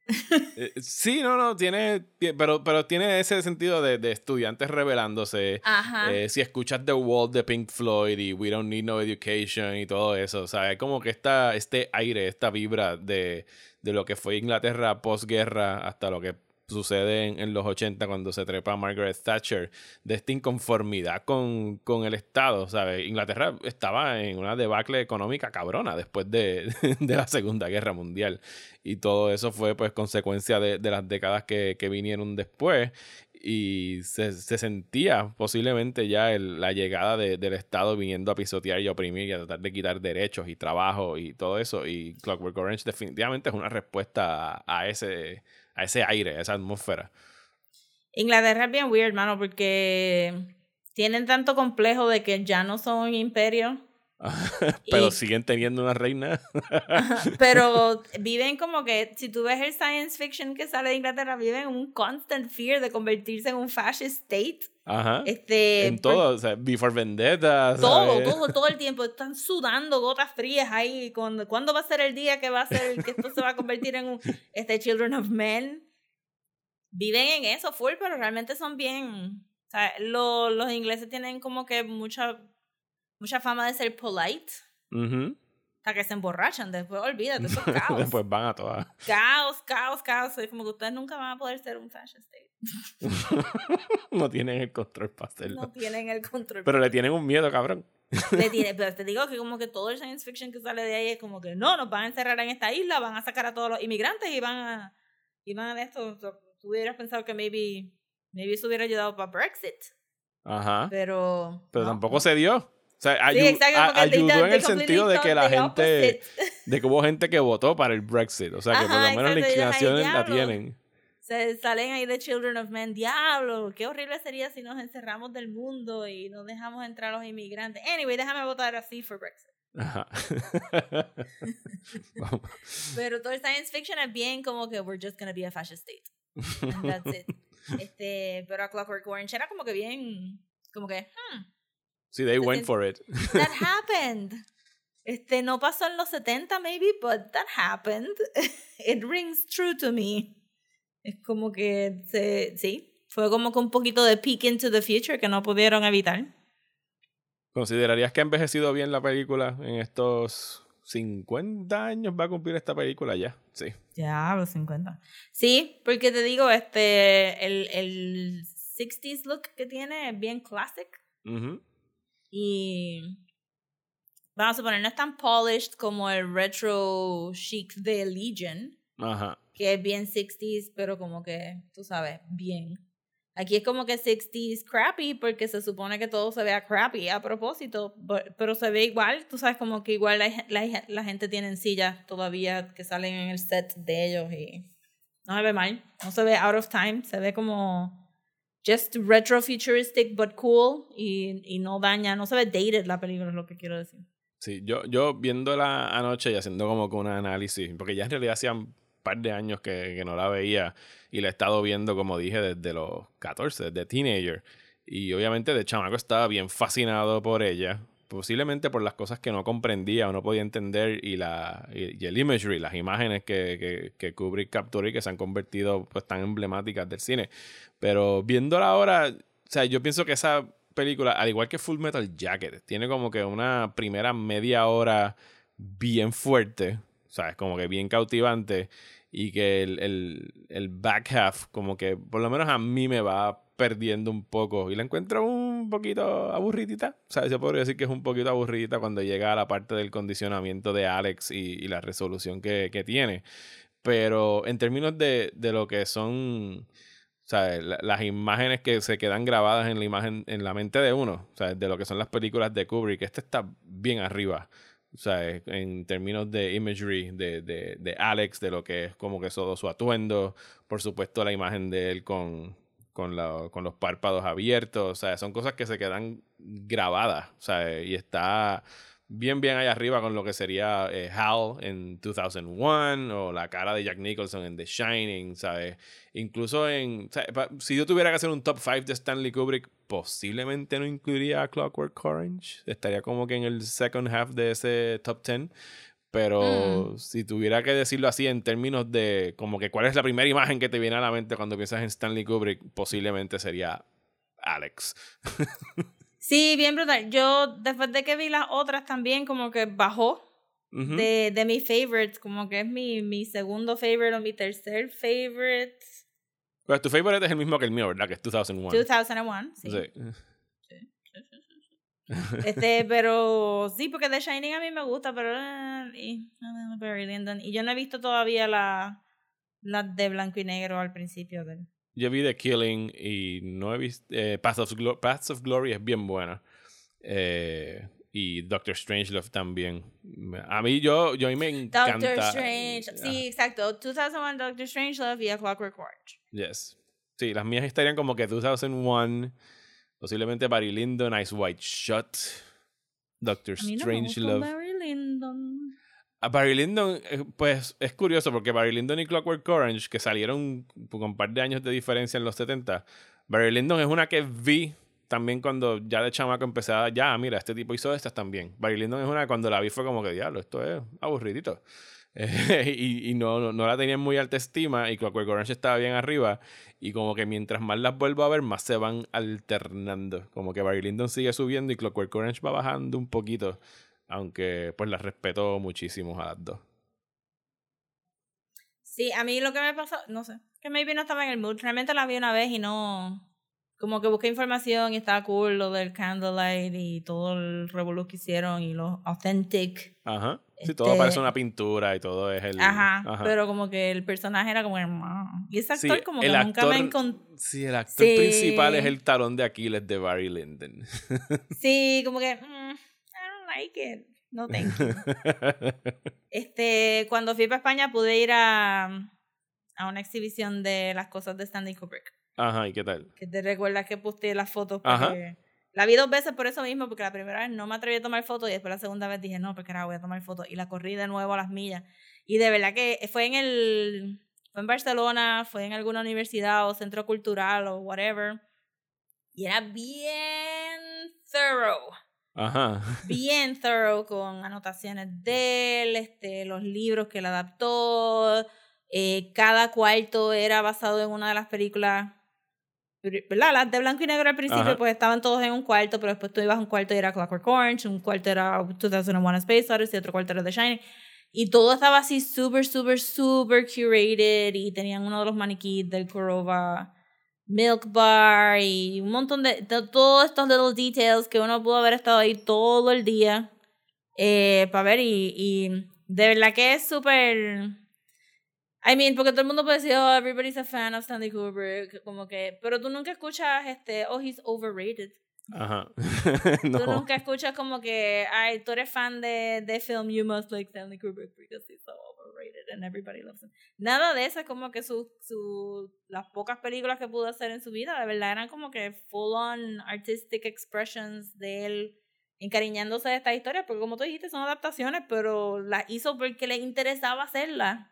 Eh, sí, no, no, tiene, tie- pero, pero tiene ese sentido de, de estudiantes rebelándose. Ajá. Eh, si escuchas The Wall de Pink Floyd y We Don't Need No Education y todo eso, o sea, es como que esta, este aire, esta vibra de, de lo que fue Inglaterra posguerra hasta lo que sucede en, los 80 cuando se trepa Margaret Thatcher, de esta inconformidad con, con el Estado, ¿sabes? Inglaterra estaba en una debacle económica cabrona después de, de la Segunda Guerra Mundial y todo eso fue pues consecuencia de, de las décadas que, que vinieron después y se, se sentía posiblemente ya la llegada de- del Estado viniendo a pisotear y oprimir y a tratar de quitar derechos y trabajo y todo eso. Y Clockwork Orange definitivamente es una respuesta a ese, a ese aire, a esa atmósfera. Inglaterra es bien weird, mano, porque tienen tanto complejo de que ya no son un imperio. Pero Y- siguen teniendo una reina. Pero viven como que, si tú ves el science fiction que sale de Inglaterra, viven en un constant fear de convertirse en un fascist state. Ajá. Este, en por- todo, o sea, Before Vendetta. Todo, todo, todo el tiempo. Están sudando gotas frías ahí. Cuando, ¿Cuándo va a ser el día que va a ser, que esto se va a convertir en un este Children of Men? Viven en eso full, pero realmente son bien. O sea, lo- los ingleses tienen como que mucha, mucha fama de ser polite. Ujú. Hasta que se emborrachan. Después, olvídate, eso es caos. Después van a todas. caos, caos, caos. Es como que ustedes nunca van a poder ser un fashion state. no tienen el control para hacerlo. No tienen el control. Pero le tienen un miedo, cabrón. Le tiene- pero te digo que como que todo el science fiction que sale de ahí es como que no, nos van a encerrar en esta isla, van a sacar a todos los inmigrantes y van a y van a esto. Tú hubieras pensado que maybe maybe eso hubiera ayudado para Brexit, Ajá. pero Pero no. tampoco se dio. O sea, ayu- Sí, exacto, a- ayudó en el sentido de que la gente, de que hubo gente que votó para el Brexit. O sea, que por Ajá, lo menos la inclinación la tienen. Se salen ahí de Children of Men, diablo, qué horrible sería si nos encerramos del mundo y no dejamos entrar a los inmigrantes. Anyway, déjame votar así for Brexit. Ajá. Pero todo el science fiction es bien como que we're just gonna be a fascist state. And that's it. Este, pero a Clockwork Orange era como que bien, como que, hmm, Sí, they went for it. that happened. Este, no pasó en los 70 maybe, but that happened. It rings true to me. Es como que, se, sí, fue como que un poquito de peek into the future que no pudieron evitar. ¿Considerarías que ha envejecido bien la película en estos 50 años? Va a cumplir esta película ya. Sí. Ya, los 50. Sí, porque te digo, este, el, el 60s look que tiene es bien classic. Ujú. Y vamos a suponer, no es tan polished como el retro chic de Legion, Ajá. que es bien 60s, pero como que, tú sabes, bien. Aquí es como que 60s crappy porque se supone que todo se vea crappy a propósito, pero se ve igual, tú sabes, como que igual la, la, la gente tiene sillas todavía que salen en el set de ellos y no se ve mal, no se ve out of time, se ve como just retro futuristic but cool y, y no daña, no se dated la película, es lo que quiero decir. Sí, yo, yo viéndola anoche y haciendo como que un análisis, porque ya en realidad hacían par de años que, que no la veía y la he estado viendo, como dije, desde los 14, desde teenager. Y obviamente de chamaco estaba bien fascinado por ella, posiblemente por las cosas que no comprendía o no podía entender y, la, y, el imagery, las imágenes que, que, que, Kubrick capturó y que se han convertido pues tan emblemáticas del cine. Pero viéndola ahora, o sea, yo pienso que esa película, al igual que Full Metal Jacket, tiene como que una primera media hora bien fuerte, o sea, es como que bien cautivante y que el, el, el back half como que por lo menos a mí me va perdiendo un poco y la encuentro un poquito aburridita. O sea, yo podría decir que es un poquito aburridita cuando llega a la parte del condicionamiento de Alex y, la resolución que, tiene. Pero en términos de, lo que son sea, las imágenes que se quedan grabadas en la imagen, en la mente de uno, sea, de lo que son las películas de Kubrick, este está bien arriba. O sea, en términos de imagery de, de, de Alex, de lo que es como que todo su atuendo, por supuesto la imagen de él con, con, la, con los párpados abiertos, o sea, son cosas que se quedan grabadas, o sea, y está bien, bien ahí arriba con lo que sería eh, Hal en 2001 o la cara de Jack Nicholson en The Shining, ¿sabes? Incluso en, si yo tuviera que hacer un top 5 de Stanley Kubrick, posiblemente no incluiría a Clockwork Orange, estaría como que en el second half de ese top 10, pero mm. si tuviera que decirlo así en términos de como que cuál es la primera imagen que te viene a la mente cuando piensas en Stanley Kubrick, posiblemente sería Alex. sí, bien brutal. Yo después de que vi las otras también como que bajó de, de mis favorites, como que es mi, mi segundo favorite o mi tercer favorite. Pero tu favorite es el mismo que el mío, ¿verdad? Que es 2001. 2001, sí. sí. Este, pero sí, porque The Shining a mí me gusta, pero eh, y. Y yo no he visto todavía la, la de blanco y negro al principio del. Yo vi The Killing y no he visto. Eh, Paths, of Paths, of Glory es bien buena. Eh, y Doctor Strangelove también. A mí, yo, yo a mí me encanta. Doctor Strange. Sí, exacto. 2001 Doctor Strangelove y A Clockwork Orange. Yes. Sí, las mías estarían como que 2001. Posiblemente Barry Lyndon, Ice White Shot, Doctor Strange Love. Barry Lyndon. A Barry Lyndon, eh, pues es curioso porque Barry Lyndon y Clockwork Orange, que salieron con un par de años de diferencia en los 70, Barry Lyndon es una que vi también cuando ya de chamaco empecé a, ya, mira, este tipo hizo estas también. Barry Lyndon es una que cuando la vi fue como que, diablo, esto es aburridito. y, no, no, la tenían muy alta estima y Clockwork Orange estaba bien arriba y como que mientras más las vuelvo a ver más se van alternando. Como que Barry Lyndon sigue subiendo y Clockwork Orange va bajando un poquito aunque pues las respeto muchísimo a las dos. Sí a mí lo que me pasó no sé que maybe no estaba en el mood realmente la vi una vez y no como que busqué información y estaba cool lo del candlelight y todo el revolú que hicieron y lo authentic. Ajá. Sí, todo parece este una pintura y todo es el. Ajá, Pero como que el personaje era como. Y ese actor, como que nunca me encontró. Sí, el actor principal es el talón de Aquiles de Barry Lyndon. sí, como que. Mm, I don't like it. No thank you. este, cuando fui para España pude ir a, a una exhibición de las cosas de Stanley Kubrick. Ajá, ¿y qué tal? Que te recuerdas que puse las fotos. Porque La vi dos veces por eso mismo, porque la primera vez no me atreví a tomar fotos y después la segunda vez dije, no, porque ahora voy a tomar fotos. Y la corrí de nuevo a las millas. Y de verdad que fue en el. Fue en Barcelona, fue en alguna universidad o centro cultural o whatever. Y era bien thorough. Ajá. Bien thorough con anotaciones de él, este, los libros que él adaptó. Eh, cada cuarto era basado en una de las películas ¿verdad? Las de blanco y negro al principio, pues estaban todos en un cuarto, pero después tú ibas a un cuarto y era Clockwork Orange, un cuarto era 2001 Space Odyssey, otro cuarto era The Shining. Y todo estaba así súper, súper, súper curated y tenían uno de los maniquíes del Corova Milk Bar y un montón de, todos estos little details que uno pudo haber estado ahí todo el día eh, para ver y, y de verdad que es súper I mean, porque todo el mundo puede decir, oh, everybody's a fan of Stanley Kubrick, como que, pero tú nunca escuchas, este, oh, he's overrated. Ajá. no. Tú nunca escuchas como que, ay, tú eres fan de, de film, you must like Stanley Kubrick because he's so overrated and everybody loves him. Nada de eso, es como que su, su, las pocas películas que pudo hacer en su vida, de verdad eran como que full on artistic expressions de él encariñándose de esta historia, porque como tú dijiste, son adaptaciones, pero las hizo porque le interesaba hacerlas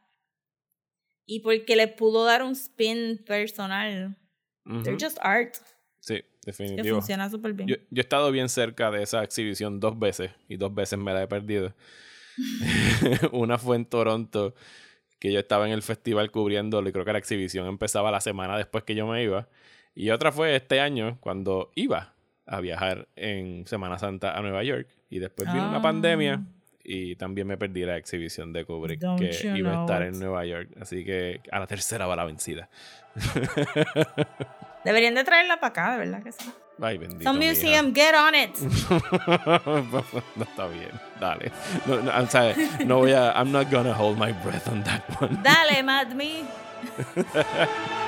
y porque le pudo dar un spin personal. They're just art. Sí, Que definitivo. funciona súper bien. Yo, yo he estado bien cerca de esa exhibición dos veces y dos veces me la he perdido. Una fue en Toronto, que yo estaba en el festival cubriéndolo y creo que la exhibición empezaba la semana después que yo me iba. Y otra fue este año cuando iba a viajar en Semana Santa a Nueva York. Y después vino una Ah. pandemia y también me perdí la exhibición de Kubrick Don't que iba a estar it. en Nueva York. Así que a la tercera va la vencida. Deberían de traerla para acá, de verdad que sí. Ay, bendito. Some museum, get on it. no está bien, dale. No, no, o sea, no voy a. I'm not gonna hold my breath on that one. Dale, Mad Me.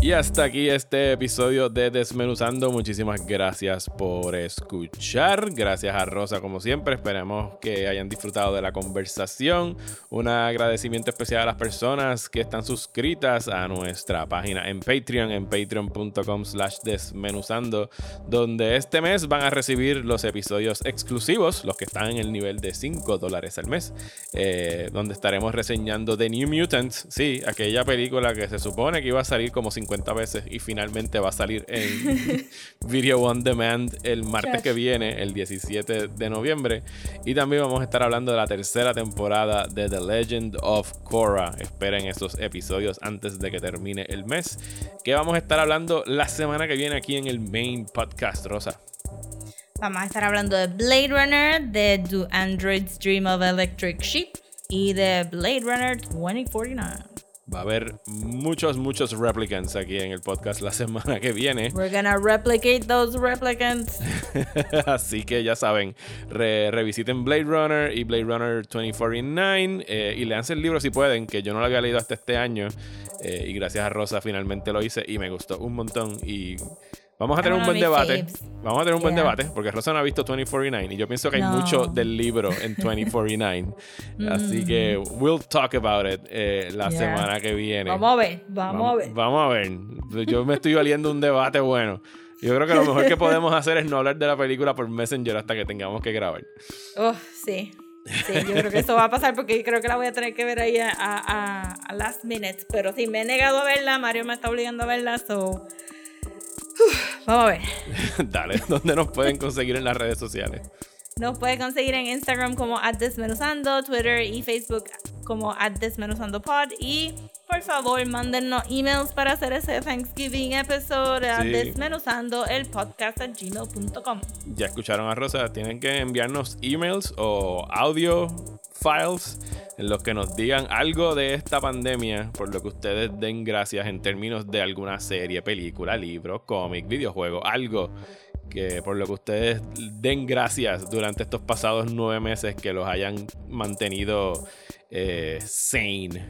Y hasta aquí este episodio de Desmenuzando. Muchísimas gracias por escuchar. Gracias a Rosa, como siempre. Esperemos que hayan disfrutado de la conversación. Un agradecimiento especial a las personas que están suscritas a nuestra página en Patreon, en patreon.com slash desmenuzando, donde este mes van a recibir los episodios exclusivos, los que están en el nivel de 5 dólares al mes, eh, donde estaremos reseñando The New Mutants, sí, aquella película que se supone que iba a salir como 50 veces y finalmente va a salir en Video On Demand el martes que viene, el 17 de noviembre. Y también vamos a estar hablando de la tercera temporada de The Legend of Korra. Esperen esos episodios antes de que termine el mes. Que vamos a estar hablando la semana que viene aquí en el main podcast, Rosa. Vamos a estar hablando de Blade Runner, de Do Androids Dream of Electric Sheep y de Blade Runner 2049. Va a haber muchos, muchos replicants aquí en el podcast la semana que viene. We're gonna replicate those replicants. Así que ya saben, re- revisiten Blade Runner y Blade Runner 2049 eh, y leanse el libro si pueden, que yo no lo había leído hasta este año. eh, y gracias a Rosa finalmente lo hice y me gustó un montón. Y vamos a tener un buen debate. faves. Vamos a tener un buen debate porque Rosa no ha visto 2049 y yo pienso que hay mucho del libro en 2049. Así que we'll talk about it eh, la Mm. Yeah. semana que viene. Vamos a ver, vamos, a ver. Vamos a ver. Yo me estoy oliendo un debate bueno. Yo creo que lo mejor que podemos hacer es no hablar de la película por Messenger hasta que tengamos que grabar. Oh, sí. Sí, yo creo que eso va a pasar porque creo que la voy a tener que ver ahí a, a, a last minute. Pero sí, me he negado a verla. Mario me está obligando a verla. So. Uf, vamos a ver. Dale, ¿dónde nos pueden conseguir en las redes sociales? Nos puede conseguir en Instagram como desmenuzando, Twitter y Facebook como desmenuzandopod. Y por favor, mándennos emails para hacer ese Thanksgiving episode Sí. desmenuzando el podcast at gmail.com. Ya escucharon a Rosa, tienen que enviarnos emails o audio files en los que nos digan algo de esta pandemia, por lo que ustedes den gracias en términos de alguna serie, película, libro, cómic, videojuego, algo que por lo que ustedes den gracias durante estos pasados nueve meses que los hayan mantenido eh, sane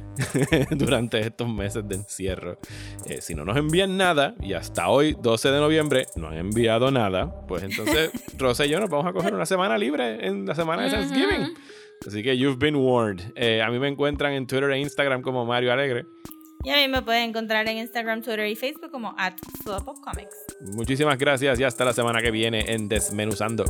durante estos meses de encierro. Eh, si no nos envían nada, y hasta hoy, 12 de noviembre, no han enviado nada, pues entonces Rosa y yo nos vamos a coger una semana libre en la semana de Thanksgiving. Así que you've been warned. Eh, a mí me encuentran en Twitter e Instagram como Mario Alegre. Y a mí me pueden encontrar en Instagram, Twitter y Facebook como at Comics. Muchísimas gracias y hasta la semana que viene en Desmenuzando.